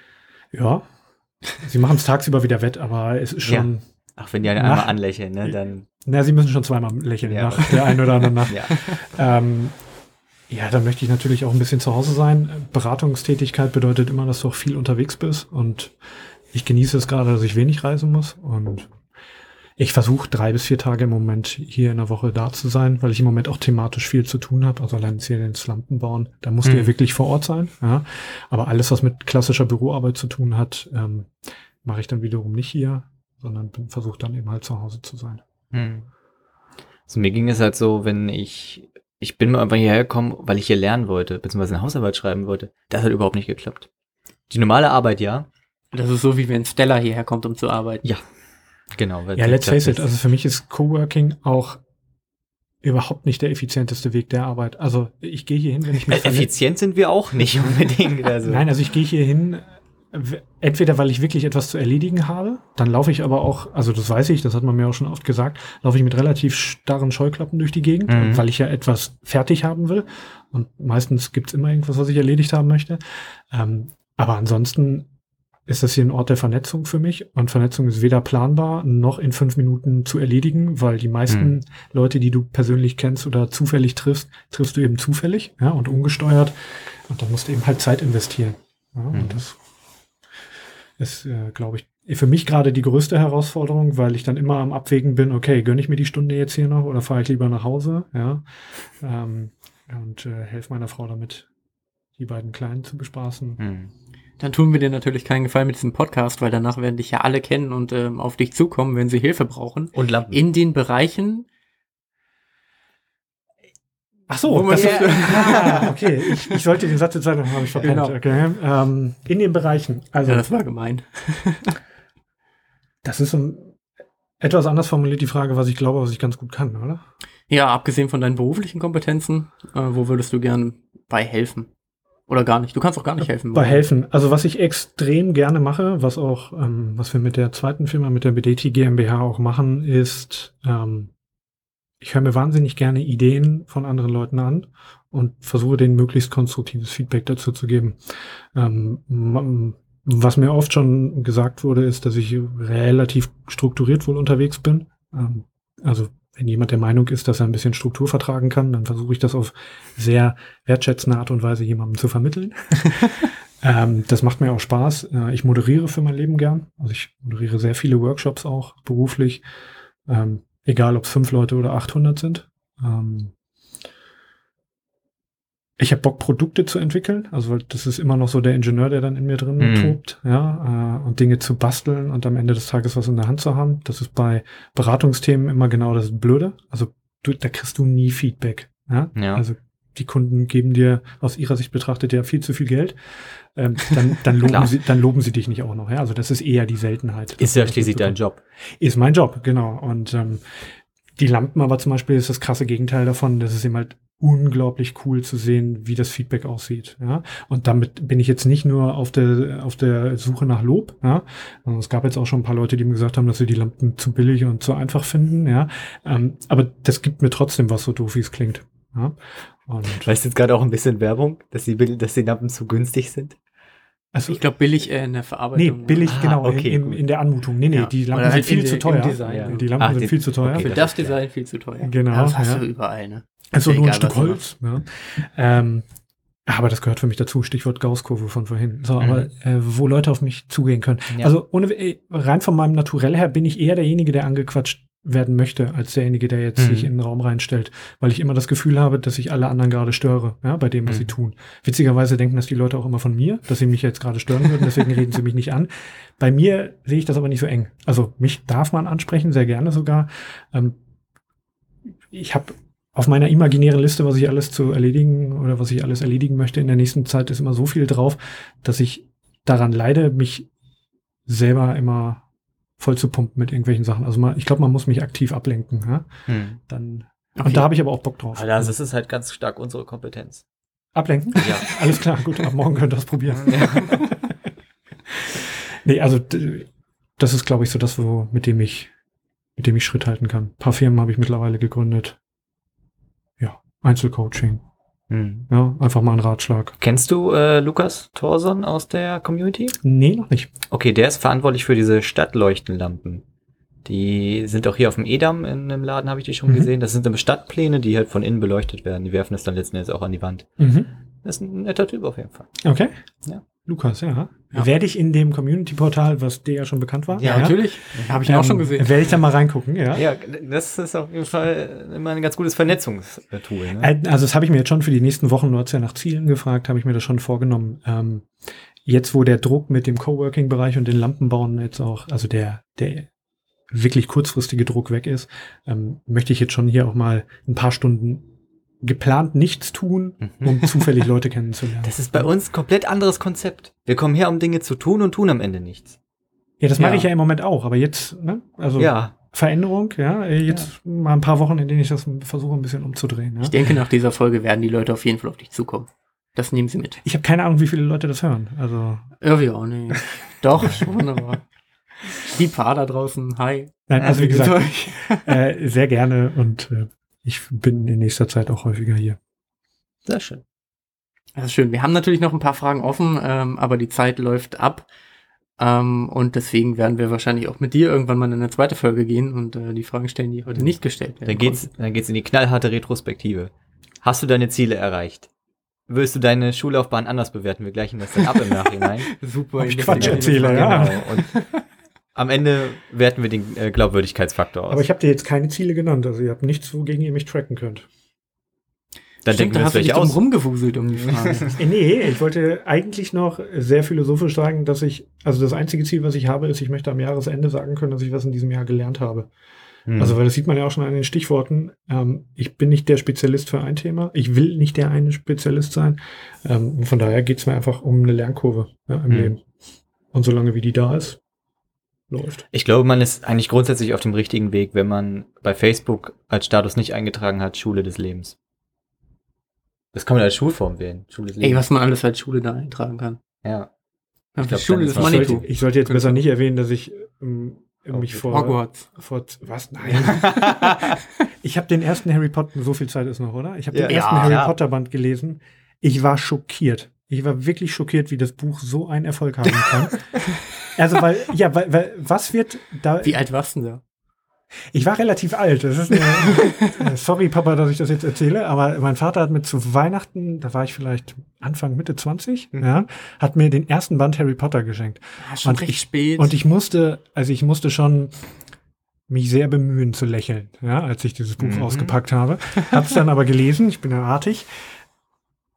Speaker 4: ja, sie machen es tagsüber wieder wett, aber es ist schon,
Speaker 2: Ach, wenn die einen einmal anlächeln, ne, dann.
Speaker 4: na, sie müssen schon zweimal lächeln
Speaker 2: Ja.
Speaker 4: nach der einen oder anderen Nacht.
Speaker 2: Ja.
Speaker 4: Ähm, ja, dann möchte ich natürlich auch ein bisschen zu Hause sein. Beratungstätigkeit bedeutet immer, dass du auch viel unterwegs bist und ich genieße es gerade, dass ich wenig reisen muss und ich versuche drei bis vier Tage im Moment hier in der Woche da zu sein, weil ich im Moment auch thematisch viel zu tun habe. Also allein hier den Lampen bauen, da musst du
Speaker 2: Mhm.
Speaker 4: ja wirklich vor Ort sein. Ja. Aber alles, was mit klassischer Büroarbeit zu tun hat, ähm, mache ich dann wiederum nicht hier, sondern versuche dann eben halt zu Hause zu sein.
Speaker 2: Hm. Also mir ging es halt so, wenn ich, ich bin mal einfach hierher gekommen, weil ich hier lernen wollte, beziehungsweise eine Hausarbeit schreiben wollte. Das hat überhaupt nicht geklappt. Die normale Arbeit, ja.
Speaker 3: Das ist so, wie wenn Stella hierher kommt, um zu arbeiten.
Speaker 2: Ja. Genau. weil
Speaker 4: Ja, let's face it, also für mich ist Coworking auch überhaupt nicht der effizienteste Weg der Arbeit. Also ich gehe hier hin, wenn ich mich.
Speaker 2: Äh, effizient sind wir auch nicht unbedingt. Also.
Speaker 4: Nein, also ich gehe hier hin, entweder weil ich wirklich etwas zu erledigen habe, dann laufe ich aber auch, also das weiß ich, das hat man mir auch schon oft gesagt, laufe ich mit relativ starren Scheuklappen durch die Gegend,
Speaker 2: Mhm.
Speaker 4: weil ich ja etwas fertig haben will. Und meistens gibt's immer irgendwas, was ich erledigt haben möchte. Ähm, aber ansonsten ist das hier ein Ort der Vernetzung für mich. Und Vernetzung ist weder planbar noch in fünf Minuten zu erledigen, weil die meisten
Speaker 2: Mhm.
Speaker 4: Leute, die du persönlich kennst oder zufällig triffst, triffst du eben zufällig ja, und ungesteuert. Und dann musst du eben halt Zeit investieren. Ja,
Speaker 2: Mhm.
Speaker 4: Und das ist, äh, glaube ich, für mich gerade die größte Herausforderung, weil ich dann immer am Abwägen bin, okay, gönne ich mir die Stunde jetzt hier noch oder fahre ich lieber nach Hause? Ja. Ähm, und äh, helfe meiner Frau damit, die beiden Kleinen zu bespaßen.
Speaker 2: Hm.
Speaker 3: Dann tun wir dir natürlich keinen Gefallen mit diesem Podcast, weil danach werden dich ja alle kennen und ähm, auf dich zukommen, wenn sie Hilfe brauchen.
Speaker 2: Und Lampen.
Speaker 3: In den Bereichen,
Speaker 4: Ach so, das
Speaker 3: ja-
Speaker 4: ist, ah, okay. Ich, ich sollte den Satz jetzt sagen, habe ich verpennt.
Speaker 3: Genau.
Speaker 4: Okay. Ähm, in den Bereichen. Also,
Speaker 3: ja, das war gemein.
Speaker 4: das ist ein, etwas anders formuliert die Frage, was ich glaube, was ich ganz gut kann, oder?
Speaker 3: Ja, abgesehen von deinen beruflichen Kompetenzen, äh, wo würdest du gern bei helfen? Oder gar nicht? Du kannst auch gar nicht helfen.
Speaker 4: Bei helfen. Also was ich extrem gerne mache, was auch, ähm, was wir mit der zweiten Firma, mit der BDT GmbH auch machen, ist, ähm, ich höre mir wahnsinnig gerne Ideen von anderen Leuten an und versuche denen möglichst konstruktives Feedback dazu zu geben. Ähm, was mir oft schon gesagt wurde, ist, dass ich relativ strukturiert wohl unterwegs bin. Ähm, also wenn jemand der Meinung ist, dass er ein bisschen Struktur vertragen kann, dann versuche ich das auf sehr wertschätzende Art und Weise jemandem zu vermitteln. ähm, das macht mir auch Spaß. Äh, ich moderiere für mein Leben gern. Also ich moderiere sehr viele Workshops auch beruflich. Ähm, egal, ob es fünf Leute oder 800 sind. Ähm, ich habe Bock, Produkte zu entwickeln. Also weil das ist immer noch so der Ingenieur, der dann in mir drin
Speaker 2: Mhm.
Speaker 4: tobt, ja, äh, und Dinge zu basteln und am Ende des Tages was in der Hand zu haben. Das ist bei Beratungsthemen immer genau das Blöde. Also du, da kriegst du nie Feedback. Ja?
Speaker 2: Ja.
Speaker 4: Also die Kunden geben dir aus ihrer Sicht betrachtet ja viel zu viel Geld. Ähm, dann, dann, loben sie, dann loben sie dich nicht auch noch. Ja? Also das ist eher die Seltenheit.
Speaker 2: Ist ja
Speaker 4: dass
Speaker 2: schließlich dein. Job.
Speaker 4: Ist mein Job, genau. Und ähm, die Lampen aber zum Beispiel ist das krasse Gegenteil davon. Das ist eben halt unglaublich cool zu sehen, wie das Feedback aussieht. Ja? Und damit bin ich jetzt nicht nur auf der, auf der Suche nach Lob. Ja? Also es gab jetzt auch schon ein paar Leute, die mir gesagt haben, dass sie die Lampen zu billig und zu einfach finden. Ja? Ähm, aber das gibt mir trotzdem was, so doof wie es klingt. Ja? Und
Speaker 2: Weißt du jetzt gerade auch ein bisschen Werbung, dass die, dass die Lampen zu günstig sind?
Speaker 4: also,
Speaker 3: Ich glaube, billig äh, in der
Speaker 4: nee,
Speaker 3: Verarbeitung.
Speaker 4: billig,
Speaker 2: Ah,
Speaker 4: genau,
Speaker 2: okay,
Speaker 4: in, in, der Anmutung. Nee, nee,
Speaker 3: Ja.
Speaker 4: die Lampen sind
Speaker 3: halt
Speaker 4: viel zu teuer.
Speaker 3: Design.
Speaker 4: Die Lampen
Speaker 2: Ah,
Speaker 4: sind viel zu teuer.
Speaker 2: okay,
Speaker 3: Für
Speaker 2: das
Speaker 3: das. Design viel zu teuer.
Speaker 4: Genau,
Speaker 3: Ja, das hast
Speaker 4: ja.
Speaker 3: du überall, ne?
Speaker 4: Also nur ein Stück Holz. Ja. Ähm, Aber das gehört für mich dazu, Stichwort Gaußkurve von vorhin. So,
Speaker 2: Mhm.
Speaker 4: aber äh, wo Leute auf mich zugehen können.
Speaker 2: Ja.
Speaker 4: Also ohne äh, rein von meinem Naturell her bin ich eher derjenige, der angequatscht werden möchte, als derjenige, der jetzt
Speaker 2: Mhm.
Speaker 4: sich in den Raum reinstellt, weil ich immer das Gefühl habe, dass ich alle anderen gerade störe, ja, bei dem, was
Speaker 2: Mhm.
Speaker 4: sie tun. Witzigerweise denken das die Leute auch immer von mir, dass sie mich jetzt gerade stören würden, deswegen reden sie mich nicht an. Bei mir sehe ich das aber nicht so eng. Also mich darf man ansprechen, sehr gerne sogar. Ähm, ich habe auf meiner imaginären Liste, was ich alles zu erledigen oder was ich alles erledigen möchte in der nächsten Zeit, ist immer so viel drauf, dass ich daran leide, mich selber immer voll zu pumpen mit irgendwelchen Sachen. Also mal, ich glaube, man muss mich aktiv ablenken. Ja?
Speaker 2: Hm.
Speaker 4: Dann,
Speaker 3: Okay.
Speaker 4: und da habe ich aber auch Bock drauf.
Speaker 2: Aber das ist halt ganz stark unsere Kompetenz.
Speaker 4: Ablenken?
Speaker 2: Ja.
Speaker 4: Alles klar, gut, ab morgen könnt ihr das probieren.
Speaker 2: Ja.
Speaker 4: Nee, also das ist, glaube ich, so das, wo, mit dem ich, mit dem ich Schritt halten kann. Ein paar Firmen habe ich mittlerweile gegründet. Ja, Einzelcoaching.
Speaker 2: Hm.
Speaker 4: Ja, einfach mal ein Ratschlag.
Speaker 2: Kennst du äh, Lukas Thorson aus der Community?
Speaker 4: Nee, noch nicht.
Speaker 2: Okay, der ist verantwortlich für diese Stadtleuchtenlampen. Die sind auch hier auf dem Edam in einem Laden, habe ich die schon
Speaker 4: Mhm.
Speaker 2: gesehen. Das sind dann Stadtpläne, die halt von innen beleuchtet werden. Die werfen das dann letzten Endes auch an die Wand.
Speaker 4: Mhm.
Speaker 2: Das ist ein netter Typ auf jeden Fall.
Speaker 4: Okay.
Speaker 2: Ja.
Speaker 4: Lukas, ja.
Speaker 3: Ja.
Speaker 4: Werde ich in dem Community-Portal, was dir ja schon bekannt war?
Speaker 3: Ja, natürlich. Habe ich
Speaker 4: Ähm,
Speaker 3: auch schon gesehen.
Speaker 4: Werde ich da mal reingucken, ja.
Speaker 2: Ja, das ist auf jeden Fall immer ein ganz gutes Vernetzungstool. Ne?
Speaker 4: Äh, Also das habe ich mir jetzt schon für die nächsten Wochen, du hast ja nach Zielen gefragt, habe ich mir das schon vorgenommen. Ähm, jetzt, wo der Druck mit dem Coworking-Bereich und den Lampenbauen jetzt auch, also der, der wirklich kurzfristige Druck weg ist, ähm, möchte ich jetzt schon hier auch mal ein paar Stunden geplant nichts tun, um zufällig Leute kennenzulernen.
Speaker 2: Das ist bei uns ein komplett anderes Konzept. Wir kommen her, um Dinge zu tun und tun am Ende nichts.
Speaker 4: ja, das mache
Speaker 3: Ja.
Speaker 4: ich ja im Moment auch, aber jetzt, ne? Also
Speaker 2: Ja,
Speaker 4: Veränderung, ja, jetzt mal ein paar Wochen, in denen ich das versuche, ein bisschen umzudrehen. Ja?
Speaker 3: Ich denke, nach dieser Folge werden die Leute auf jeden Fall auf dich zukommen. Das nehmen sie mit.
Speaker 4: Ich habe keine Ahnung, wie viele Leute das hören. Also
Speaker 3: Irgendwie auch nicht. Doch, schon, aber. Die paar da draußen, hi.
Speaker 4: Nein, also wie gesagt, äh, sehr gerne und äh, ich bin in nächster Zeit auch häufiger hier.
Speaker 2: sehr schön.
Speaker 3: Das ist schön. Wir haben natürlich noch ein paar Fragen offen, ähm, aber die Zeit läuft ab. Ähm, und deswegen werden wir wahrscheinlich auch mit dir irgendwann mal in eine zweite Folge gehen und äh, die Fragen stellen, die heute nicht gestellt werden.
Speaker 2: Dann geht's, dann geht's in die knallharte Retrospektive. Hast du deine Ziele erreicht? Würdest du deine Schullaufbahn anders bewerten? Wir gleichen das dann ab im Nachhinein.
Speaker 3: Super.
Speaker 4: Ich Quatsch erzähle,
Speaker 3: Frage.
Speaker 4: ja.
Speaker 2: Genau. Und am Ende werten wir den äh, Glaubwürdigkeitsfaktor aus.
Speaker 4: Aber ich habe dir jetzt keine Ziele genannt, also ihr habt nichts, wogegen ihr mich tracken könnt.
Speaker 2: dann
Speaker 3: Stimmt,
Speaker 2: denken
Speaker 3: da
Speaker 2: wir uns aus.
Speaker 3: rumgewuselt um die Frage.
Speaker 4: Nee, ich wollte eigentlich noch sehr philosophisch sagen, dass ich, also das einzige Ziel, was ich habe, ist, ich möchte am Jahresende sagen können, dass ich was in diesem Jahr gelernt habe.
Speaker 2: Hm.
Speaker 4: Also, weil das sieht man ja auch schon an den Stichworten. Ähm, ich bin nicht der Spezialist für ein Thema. Ich will nicht der eine Spezialist sein. Ähm, und von daher geht's mir einfach um eine Lernkurve ja, im
Speaker 2: Hm.
Speaker 4: Leben. Und solange wie die da ist, läuft.
Speaker 2: Ich glaube, man ist eigentlich grundsätzlich auf dem richtigen Weg, wenn man bei Facebook als Status nicht eingetragen hat, Schule des Lebens. Das kann man als Schulform wählen. Schule des Lebens.
Speaker 3: Ey, was man alles als Schule da eintragen kann.
Speaker 2: Ja.
Speaker 3: Ja,
Speaker 2: Ich glaub,
Speaker 3: Schule des Manitou.
Speaker 4: sollte, ich sollte jetzt besser nicht erwähnen, dass ich ähm, mich vor,
Speaker 3: Hogwarts.
Speaker 4: vor was? Nein. ich habe den ersten Harry Potter, so viel Zeit ist noch, oder? Ich habe
Speaker 2: Ja.
Speaker 4: den ersten
Speaker 2: Ja,
Speaker 4: Harry
Speaker 2: ja.
Speaker 4: Potter Band gelesen. Ich war schockiert. Ich war wirklich schockiert, wie das Buch so einen Erfolg haben kann. also, weil, ja, weil, weil, was wird da.
Speaker 3: Wie alt warst du denn da?
Speaker 4: Ich war relativ alt. Eine, äh, sorry, Papa, dass ich das jetzt erzähle, aber mein Vater hat mir zu Weihnachten, da war ich vielleicht Anfang, Mitte 20,
Speaker 2: Mhm.
Speaker 4: ja, hat mir den ersten Band Harry Potter geschenkt.
Speaker 3: Ah, schon
Speaker 4: Und
Speaker 3: recht
Speaker 4: ich-
Speaker 3: spät.
Speaker 4: Und ich musste, also ich musste schon mich sehr bemühen zu lächeln, ja, als ich dieses Buch
Speaker 2: Mhm.
Speaker 4: ausgepackt habe. Hab's dann aber gelesen, ich bin ja artig.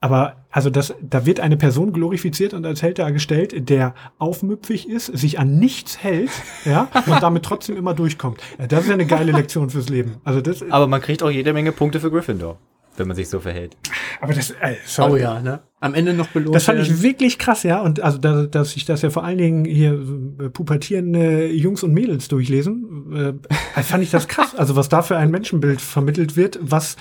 Speaker 4: Aber also das, da wird eine Person glorifiziert und als Held dargestellt, der aufmüpfig ist, sich an nichts hält, ja, und damit trotzdem immer durchkommt. Ja, das ist ja eine geile Lektion fürs Leben. Also das,
Speaker 2: Aber man kriegt auch jede Menge Punkte für Gryffindor, wenn man sich so verhält.
Speaker 4: aber das, äh, sorry.
Speaker 3: oh ja, ne? Am Ende noch belohnt
Speaker 4: Das fand ich wirklich krass, ja. Und also, da, dass sich das ja vor allen Dingen hier äh, pubertierende Jungs und Mädels durchlesen, äh, fand ich das krass. Also, was da für ein Menschenbild vermittelt wird, was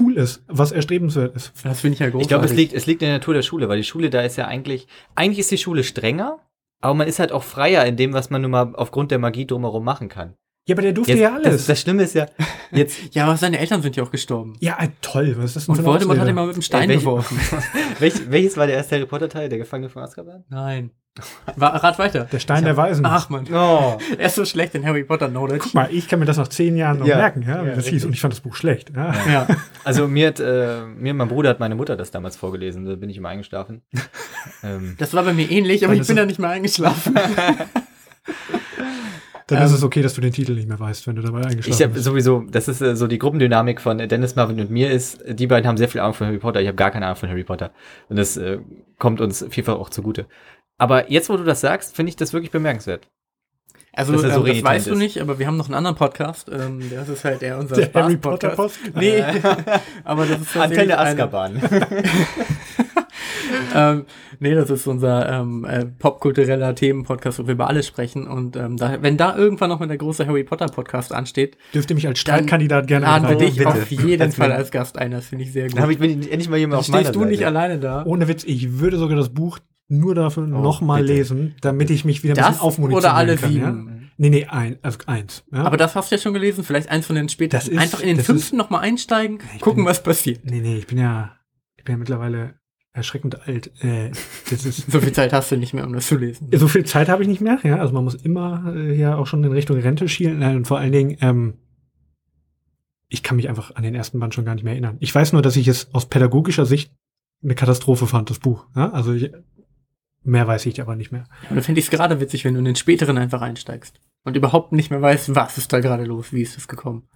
Speaker 4: cool ist, was erstrebenswert ist.
Speaker 3: Das finde ich ja großartig.
Speaker 2: Ich glaube, es liegt, es liegt in der Natur der Schule, weil die Schule da ist ja eigentlich, eigentlich ist die Schule strenger, aber man ist halt auch freier in dem, was man nun mal aufgrund der Magie drumherum machen kann.
Speaker 4: Ja, aber der durfte
Speaker 2: Jetzt,
Speaker 4: ja alles.
Speaker 2: Das, das Schlimme ist ja, jetzt,
Speaker 3: Ja, aber seine Eltern sind ja auch gestorben.
Speaker 4: ja, äh, toll. Was ist das denn
Speaker 3: Und
Speaker 4: für
Speaker 3: Voldemort hat ihn mal mit dem Stein
Speaker 2: Äh, welche-
Speaker 3: geworfen.
Speaker 2: welch, welches war der erste Harry Potter Teil, der Gefangene von Azkaban?
Speaker 3: Nein. Rat weiter.
Speaker 4: Der Stein der Weisen.
Speaker 3: Ach man,
Speaker 2: Oh.
Speaker 3: er ist so schlecht in Harry Potter Knowledge.
Speaker 4: Guck mal, ich kann mir das nach zehn Jahren noch
Speaker 2: Ja.
Speaker 4: merken, ja, wie
Speaker 2: Ja,
Speaker 4: das hieß.
Speaker 2: richtig.
Speaker 4: Und ich fand das Buch schlecht. Ja.
Speaker 3: Ja.
Speaker 2: Also mir hat, äh, mir und mein Bruder hat meine Mutter das damals vorgelesen, da bin ich immer eingeschlafen. ähm,
Speaker 3: Das war bei mir ähnlich, aber
Speaker 4: Dann
Speaker 3: ich bin da nicht mehr eingeschlafen.
Speaker 4: Dann
Speaker 3: Ähm,
Speaker 4: ist es okay, dass du den Titel nicht mehr weißt, wenn du dabei eingeschlafen
Speaker 2: ich habe
Speaker 4: bist.
Speaker 2: sowieso, das ist äh, so die Gruppendynamik von Dennis Marvin und mir ist, äh, die beiden haben sehr viel Ahnung von Harry Potter, ich habe gar keine Ahnung von Harry Potter. Und das äh, kommt uns vielfach auch zugute. Aber jetzt, wo du das sagst, finde ich das wirklich bemerkenswert.
Speaker 3: Also,
Speaker 2: Dass er so
Speaker 3: ähm, das weißt du
Speaker 2: ist.
Speaker 3: nicht, aber wir haben noch einen anderen Podcast. Ähm, das ist halt eher unser
Speaker 4: Der Harry Potter
Speaker 3: Spaß-Podcast.
Speaker 4: Post?
Speaker 3: Nee, aber das ist
Speaker 2: Antenne
Speaker 3: eine-
Speaker 2: Azkaban.
Speaker 3: ähm, nee, das ist unser ähm, äh, popkultureller Themenpodcast, wo wir über alles sprechen. Und ähm, da, wenn da irgendwann noch mal der große Harry Potter Podcast ansteht,
Speaker 4: Dürft ihr mich als Streitkandidat gerne
Speaker 3: laden wir
Speaker 4: mit rein-
Speaker 3: dich
Speaker 2: bitte.
Speaker 3: auf jeden
Speaker 2: Als
Speaker 3: Fall als Gast ein. Das finde ich sehr gut.
Speaker 2: Dann habe bin ich endlich mal jemand
Speaker 3: Dann
Speaker 2: auf meiner
Speaker 3: stehst du
Speaker 2: Seite.
Speaker 3: nicht alleine da.
Speaker 4: Ohne Witz, ich würde sogar das Buch nur dafür nochmal
Speaker 2: bitte.
Speaker 4: lesen, damit ich mich wieder ein
Speaker 3: Das
Speaker 4: bisschen aufmunitionieren
Speaker 3: oder alle
Speaker 4: kann.
Speaker 3: sieben?
Speaker 4: Ja? Nee, nee, ein, also eins. Ja?
Speaker 3: Aber das hast du ja schon gelesen, vielleicht eins von den späteren.
Speaker 4: Das ist-
Speaker 3: Einfach in den fünften noch mal einsteigen, gucken,
Speaker 4: bin-
Speaker 3: was passiert.
Speaker 4: nee, nee, ich bin ja, ich bin ja mittlerweile erschreckend alt. Äh, das ist,
Speaker 3: So viel Zeit hast du nicht mehr, um das zu lesen.
Speaker 4: so viel Zeit habe ich nicht mehr. Ja, also man muss immer äh, ja auch schon in Richtung Rente schielen. Nein, und vor allen Dingen, ähm, ich kann mich einfach an den ersten Band schon gar nicht mehr erinnern. Ich weiß nur, dass ich es aus pädagogischer Sicht eine Katastrophe fand, das Buch. Ja? Also ich, mehr weiß ich aber nicht mehr.
Speaker 3: Und da finde ich es gerade witzig, wenn du in den späteren einfach einsteigst und überhaupt nicht mehr weißt, was ist da gerade los, wie ist das gekommen.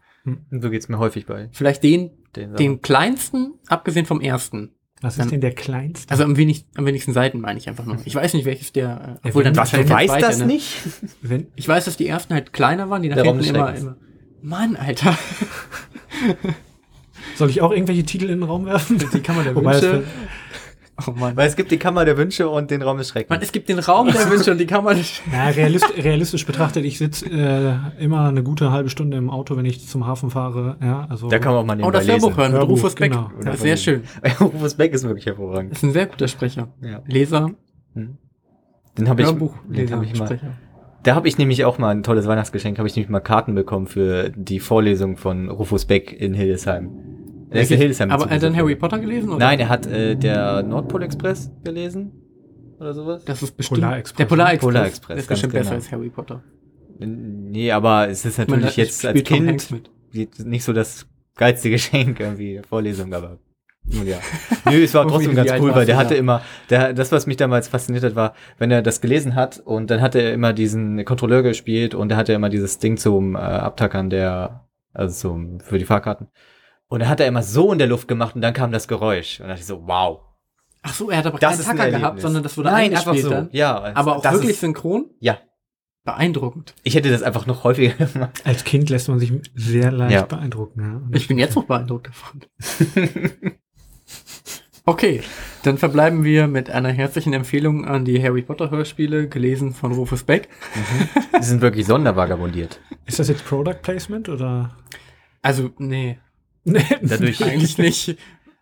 Speaker 2: So geht's mir häufig bei
Speaker 3: Vielleicht den,
Speaker 2: den
Speaker 3: den kleinsten, abgesehen vom ersten.
Speaker 4: Was
Speaker 3: Dann-
Speaker 4: ist denn der kleinste?
Speaker 3: Also am, wenig, am wenigsten Seiten meine ich einfach nur. Ich weiß nicht, welches der, äh, obwohl
Speaker 4: wenn-
Speaker 3: dann
Speaker 4: was,
Speaker 2: du weißt
Speaker 3: zweite,
Speaker 2: das
Speaker 3: ne?
Speaker 2: nicht?
Speaker 4: Wenn,
Speaker 3: Ich weiß, dass die ersten halt kleiner waren, die nach hinten immer, immer. Mann, Alter.
Speaker 4: soll ich auch irgendwelche Titel in den Raum werfen?
Speaker 3: Die Kammer der
Speaker 4: Wobei es
Speaker 3: Wünsche. Oh Mann.
Speaker 2: Weil es gibt die Kammer der Wünsche und den Raum des Schreckens.
Speaker 3: Mann, es gibt den Raum der Wünsche und die Kammer des
Speaker 4: Ja, realist, realistisch betrachtet, ich sitze äh, immer eine gute halbe Stunde im Auto, wenn ich zum Hafen fahre. Ja, also
Speaker 2: da kann man auch mal
Speaker 3: Oh,
Speaker 2: nebenbei
Speaker 3: das Hörbuch hören mit
Speaker 4: Hörbuch,
Speaker 3: Rufus Beck.
Speaker 4: genau.
Speaker 3: Das ist sehr schön.
Speaker 2: Rufus Beck ist wirklich hervorragend.
Speaker 3: Ist ein sehr guter Sprecher.
Speaker 2: Ja.
Speaker 3: Leser,
Speaker 2: Den habe ich, den
Speaker 3: Hörbuchleser,
Speaker 2: hab ich mal.
Speaker 3: Sprecher.
Speaker 2: Da habe ich nämlich auch mal ein tolles Weihnachtsgeschenk, habe ich nämlich mal Karten bekommen für die Vorlesung von Rufus Beck in Hildesheim. Er ist in Hildesheim.
Speaker 3: Aber er hat dann
Speaker 2: zugesetzt
Speaker 3: Harry. Potter gelesen? Oder?
Speaker 2: Nein, er hat äh, der Nordpol Express gelesen oder sowas.
Speaker 3: Das ist bestimmt.
Speaker 4: Polarexpress.
Speaker 3: Der Polarexpress.
Speaker 2: Polarexpress,
Speaker 3: Der ist
Speaker 2: ganz
Speaker 3: bestimmt
Speaker 2: genau.
Speaker 3: besser als Harry Potter.
Speaker 2: Nee, aber es ist natürlich jetzt als Kind
Speaker 3: mit.
Speaker 2: nicht so das geilste Geschenk irgendwie, Vorlesung, aber nun ja. Nö, es war
Speaker 3: Wie
Speaker 2: trotzdem ganz cool, weil der hatte immer, der, das, was mich damals fasziniert hat, war, wenn er das gelesen hat und dann hat er immer diesen Kontrolleur gespielt und er hatte immer dieses Ding zum äh, Abtackern der, also zum, für die Fahrkarten. Und dann hat er immer so in der Luft gemacht und dann kam das Geräusch. Und dann dachte ich so, wow.
Speaker 3: Ach so, er hat aber
Speaker 2: Das
Speaker 3: keinen Tacker gehabt, sondern das wurde
Speaker 2: Nein, einfach so.
Speaker 3: dann.
Speaker 2: Ja,
Speaker 3: Aber auch wirklich
Speaker 2: Ist,
Speaker 3: synchron?
Speaker 2: ja,
Speaker 3: Beeindruckend.
Speaker 2: ich hätte das einfach noch häufiger gemacht.
Speaker 4: Als Kind lässt man sich sehr leicht
Speaker 2: Ja.
Speaker 4: beeindrucken. Ja. Und
Speaker 3: Ich bin jetzt noch beeindruckt davon. Okay, dann verbleiben wir mit einer herzlichen Empfehlung an die Harry Potter Hörspiele, gelesen von Rufus Beck.
Speaker 2: Die sind wirklich sondervagabundiert.
Speaker 4: Ist das jetzt Product Placement oder?
Speaker 3: Also, nee,
Speaker 4: Nee,
Speaker 2: Dadurch,
Speaker 3: eigentlich nicht.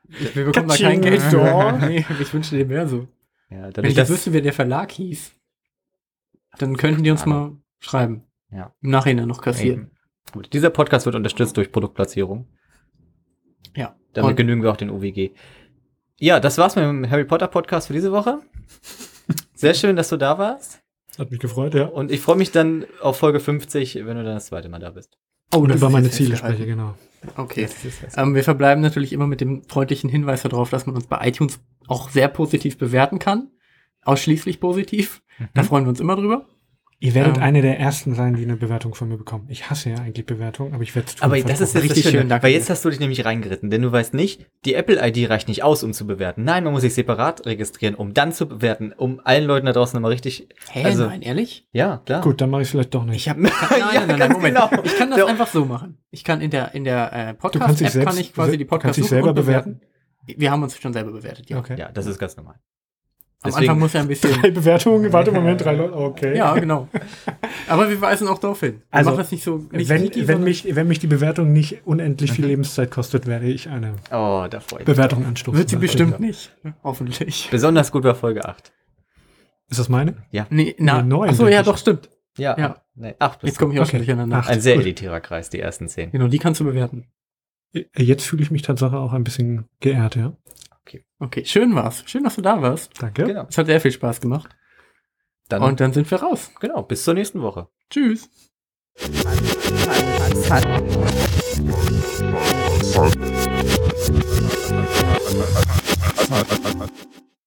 Speaker 3: Ich, wir bekommen da kein. Geld für. Nee, ich wünsche dir mehr so.
Speaker 2: ja,
Speaker 3: Wenn
Speaker 2: dadurch,
Speaker 3: ich jetzt
Speaker 2: dass,
Speaker 3: wüsste, wer der Verlag hieß, dann könnten die uns mal schreiben.
Speaker 2: Ja.
Speaker 3: Im Nachhinein noch kassieren.
Speaker 2: Eben. Gut, dieser Podcast wird unterstützt durch Produktplatzierung.
Speaker 3: Ja.
Speaker 2: Damit
Speaker 3: Und-
Speaker 2: genügen wir auch den UWG. Ja, das war's mit dem Harry Potter Podcast für diese Woche. Sehr schön, dass du da warst.
Speaker 4: Hat mich gefreut, ja.
Speaker 2: Und ich freue mich dann auf Folge 50, wenn du dann das zweite Mal da bist.
Speaker 3: Oh,
Speaker 4: Und
Speaker 3: das
Speaker 4: über meine Ziele spreche, genau.
Speaker 3: Okay. Ähm, wir verbleiben natürlich immer mit dem freundlichen Hinweis darauf, dass man uns bei iTunes auch sehr positiv bewerten kann. Ausschließlich positiv. Da freuen wir uns immer drüber.
Speaker 4: Ihr werdet
Speaker 3: Ähm.
Speaker 4: eine der ersten sein, die eine Bewertung von mir bekommen. Ich hasse ja eigentlich Bewertungen, aber ich werde es tun.
Speaker 2: Aber das ist jetzt
Speaker 3: Richtig
Speaker 2: das Schöne,
Speaker 3: schön, danke
Speaker 2: weil jetzt hast du dich nämlich reingeritten, denn du weißt nicht, die Apple-ID reicht nicht aus, um zu bewerten. Nein, man muss sich separat registrieren, um dann zu bewerten, um allen Leuten da draußen nochmal richtig,
Speaker 3: Hä,
Speaker 2: Also-
Speaker 3: nein, ehrlich?
Speaker 2: ja, klar.
Speaker 4: Gut, dann mache ich es vielleicht doch nicht.
Speaker 3: Ich habe nein,
Speaker 2: Ja,
Speaker 3: nein, nein, Moment.
Speaker 2: genau.
Speaker 3: Ich kann das
Speaker 2: Der-
Speaker 3: einfach so machen. Ich kann in der in der äh,
Speaker 4: du kannst
Speaker 3: Podcast
Speaker 4: dich
Speaker 3: App
Speaker 4: selbst,
Speaker 3: kann ich quasi die
Speaker 4: du
Speaker 3: Podcast
Speaker 4: kannst dich selber
Speaker 3: und
Speaker 4: bewerten.
Speaker 3: Wir haben uns schon selber bewertet, ja.
Speaker 4: Okay.
Speaker 2: Ja, das ist ganz normal.
Speaker 3: Am
Speaker 2: Deswegen-
Speaker 3: Anfang muss ja ein bisschen
Speaker 4: Drei Bewertungen, warte Moment, drei Leute, okay.
Speaker 3: Ja, genau. Aber wir weisen auch darauf hin. Wir
Speaker 4: Also,
Speaker 3: das nicht so nicht
Speaker 4: wenn,
Speaker 3: sneaky,
Speaker 4: wenn, mich, wenn mich die Bewertung nicht unendlich viel Lebenszeit kostet, werde ich eine
Speaker 2: Oh, da freue ich mich.
Speaker 4: Bewertung anstoßen.
Speaker 3: wird sie
Speaker 4: Das
Speaker 3: bestimmt nicht. Hoffentlich.
Speaker 2: Besonders gut war Folge 8.
Speaker 4: ja. Ist das meine?
Speaker 3: Nee, na,
Speaker 4: Nee, neun,
Speaker 3: ach so,
Speaker 4: denke
Speaker 3: ja,
Speaker 4: ich.
Speaker 3: doch, stimmt.
Speaker 2: Ja,
Speaker 3: Ja.
Speaker 2: Nee, 8
Speaker 3: Jetzt komme ich auch schon
Speaker 4: Okay.
Speaker 3: durcheinander.
Speaker 2: Ein sehr
Speaker 4: Gut.
Speaker 2: elitärer Kreis, die ersten 10.
Speaker 3: Genau, die kannst du bewerten.
Speaker 4: Jetzt fühle ich mich tatsächlich auch ein bisschen geehrt, ja.
Speaker 3: Okay. Okay, schön war's. Schön, dass du da warst.
Speaker 4: Danke.
Speaker 2: Genau.
Speaker 3: Es hat sehr viel Spaß gemacht.
Speaker 2: Dann
Speaker 1: Und dann sind wir raus.
Speaker 2: Genau, bis zur nächsten Woche.
Speaker 1: Tschüss.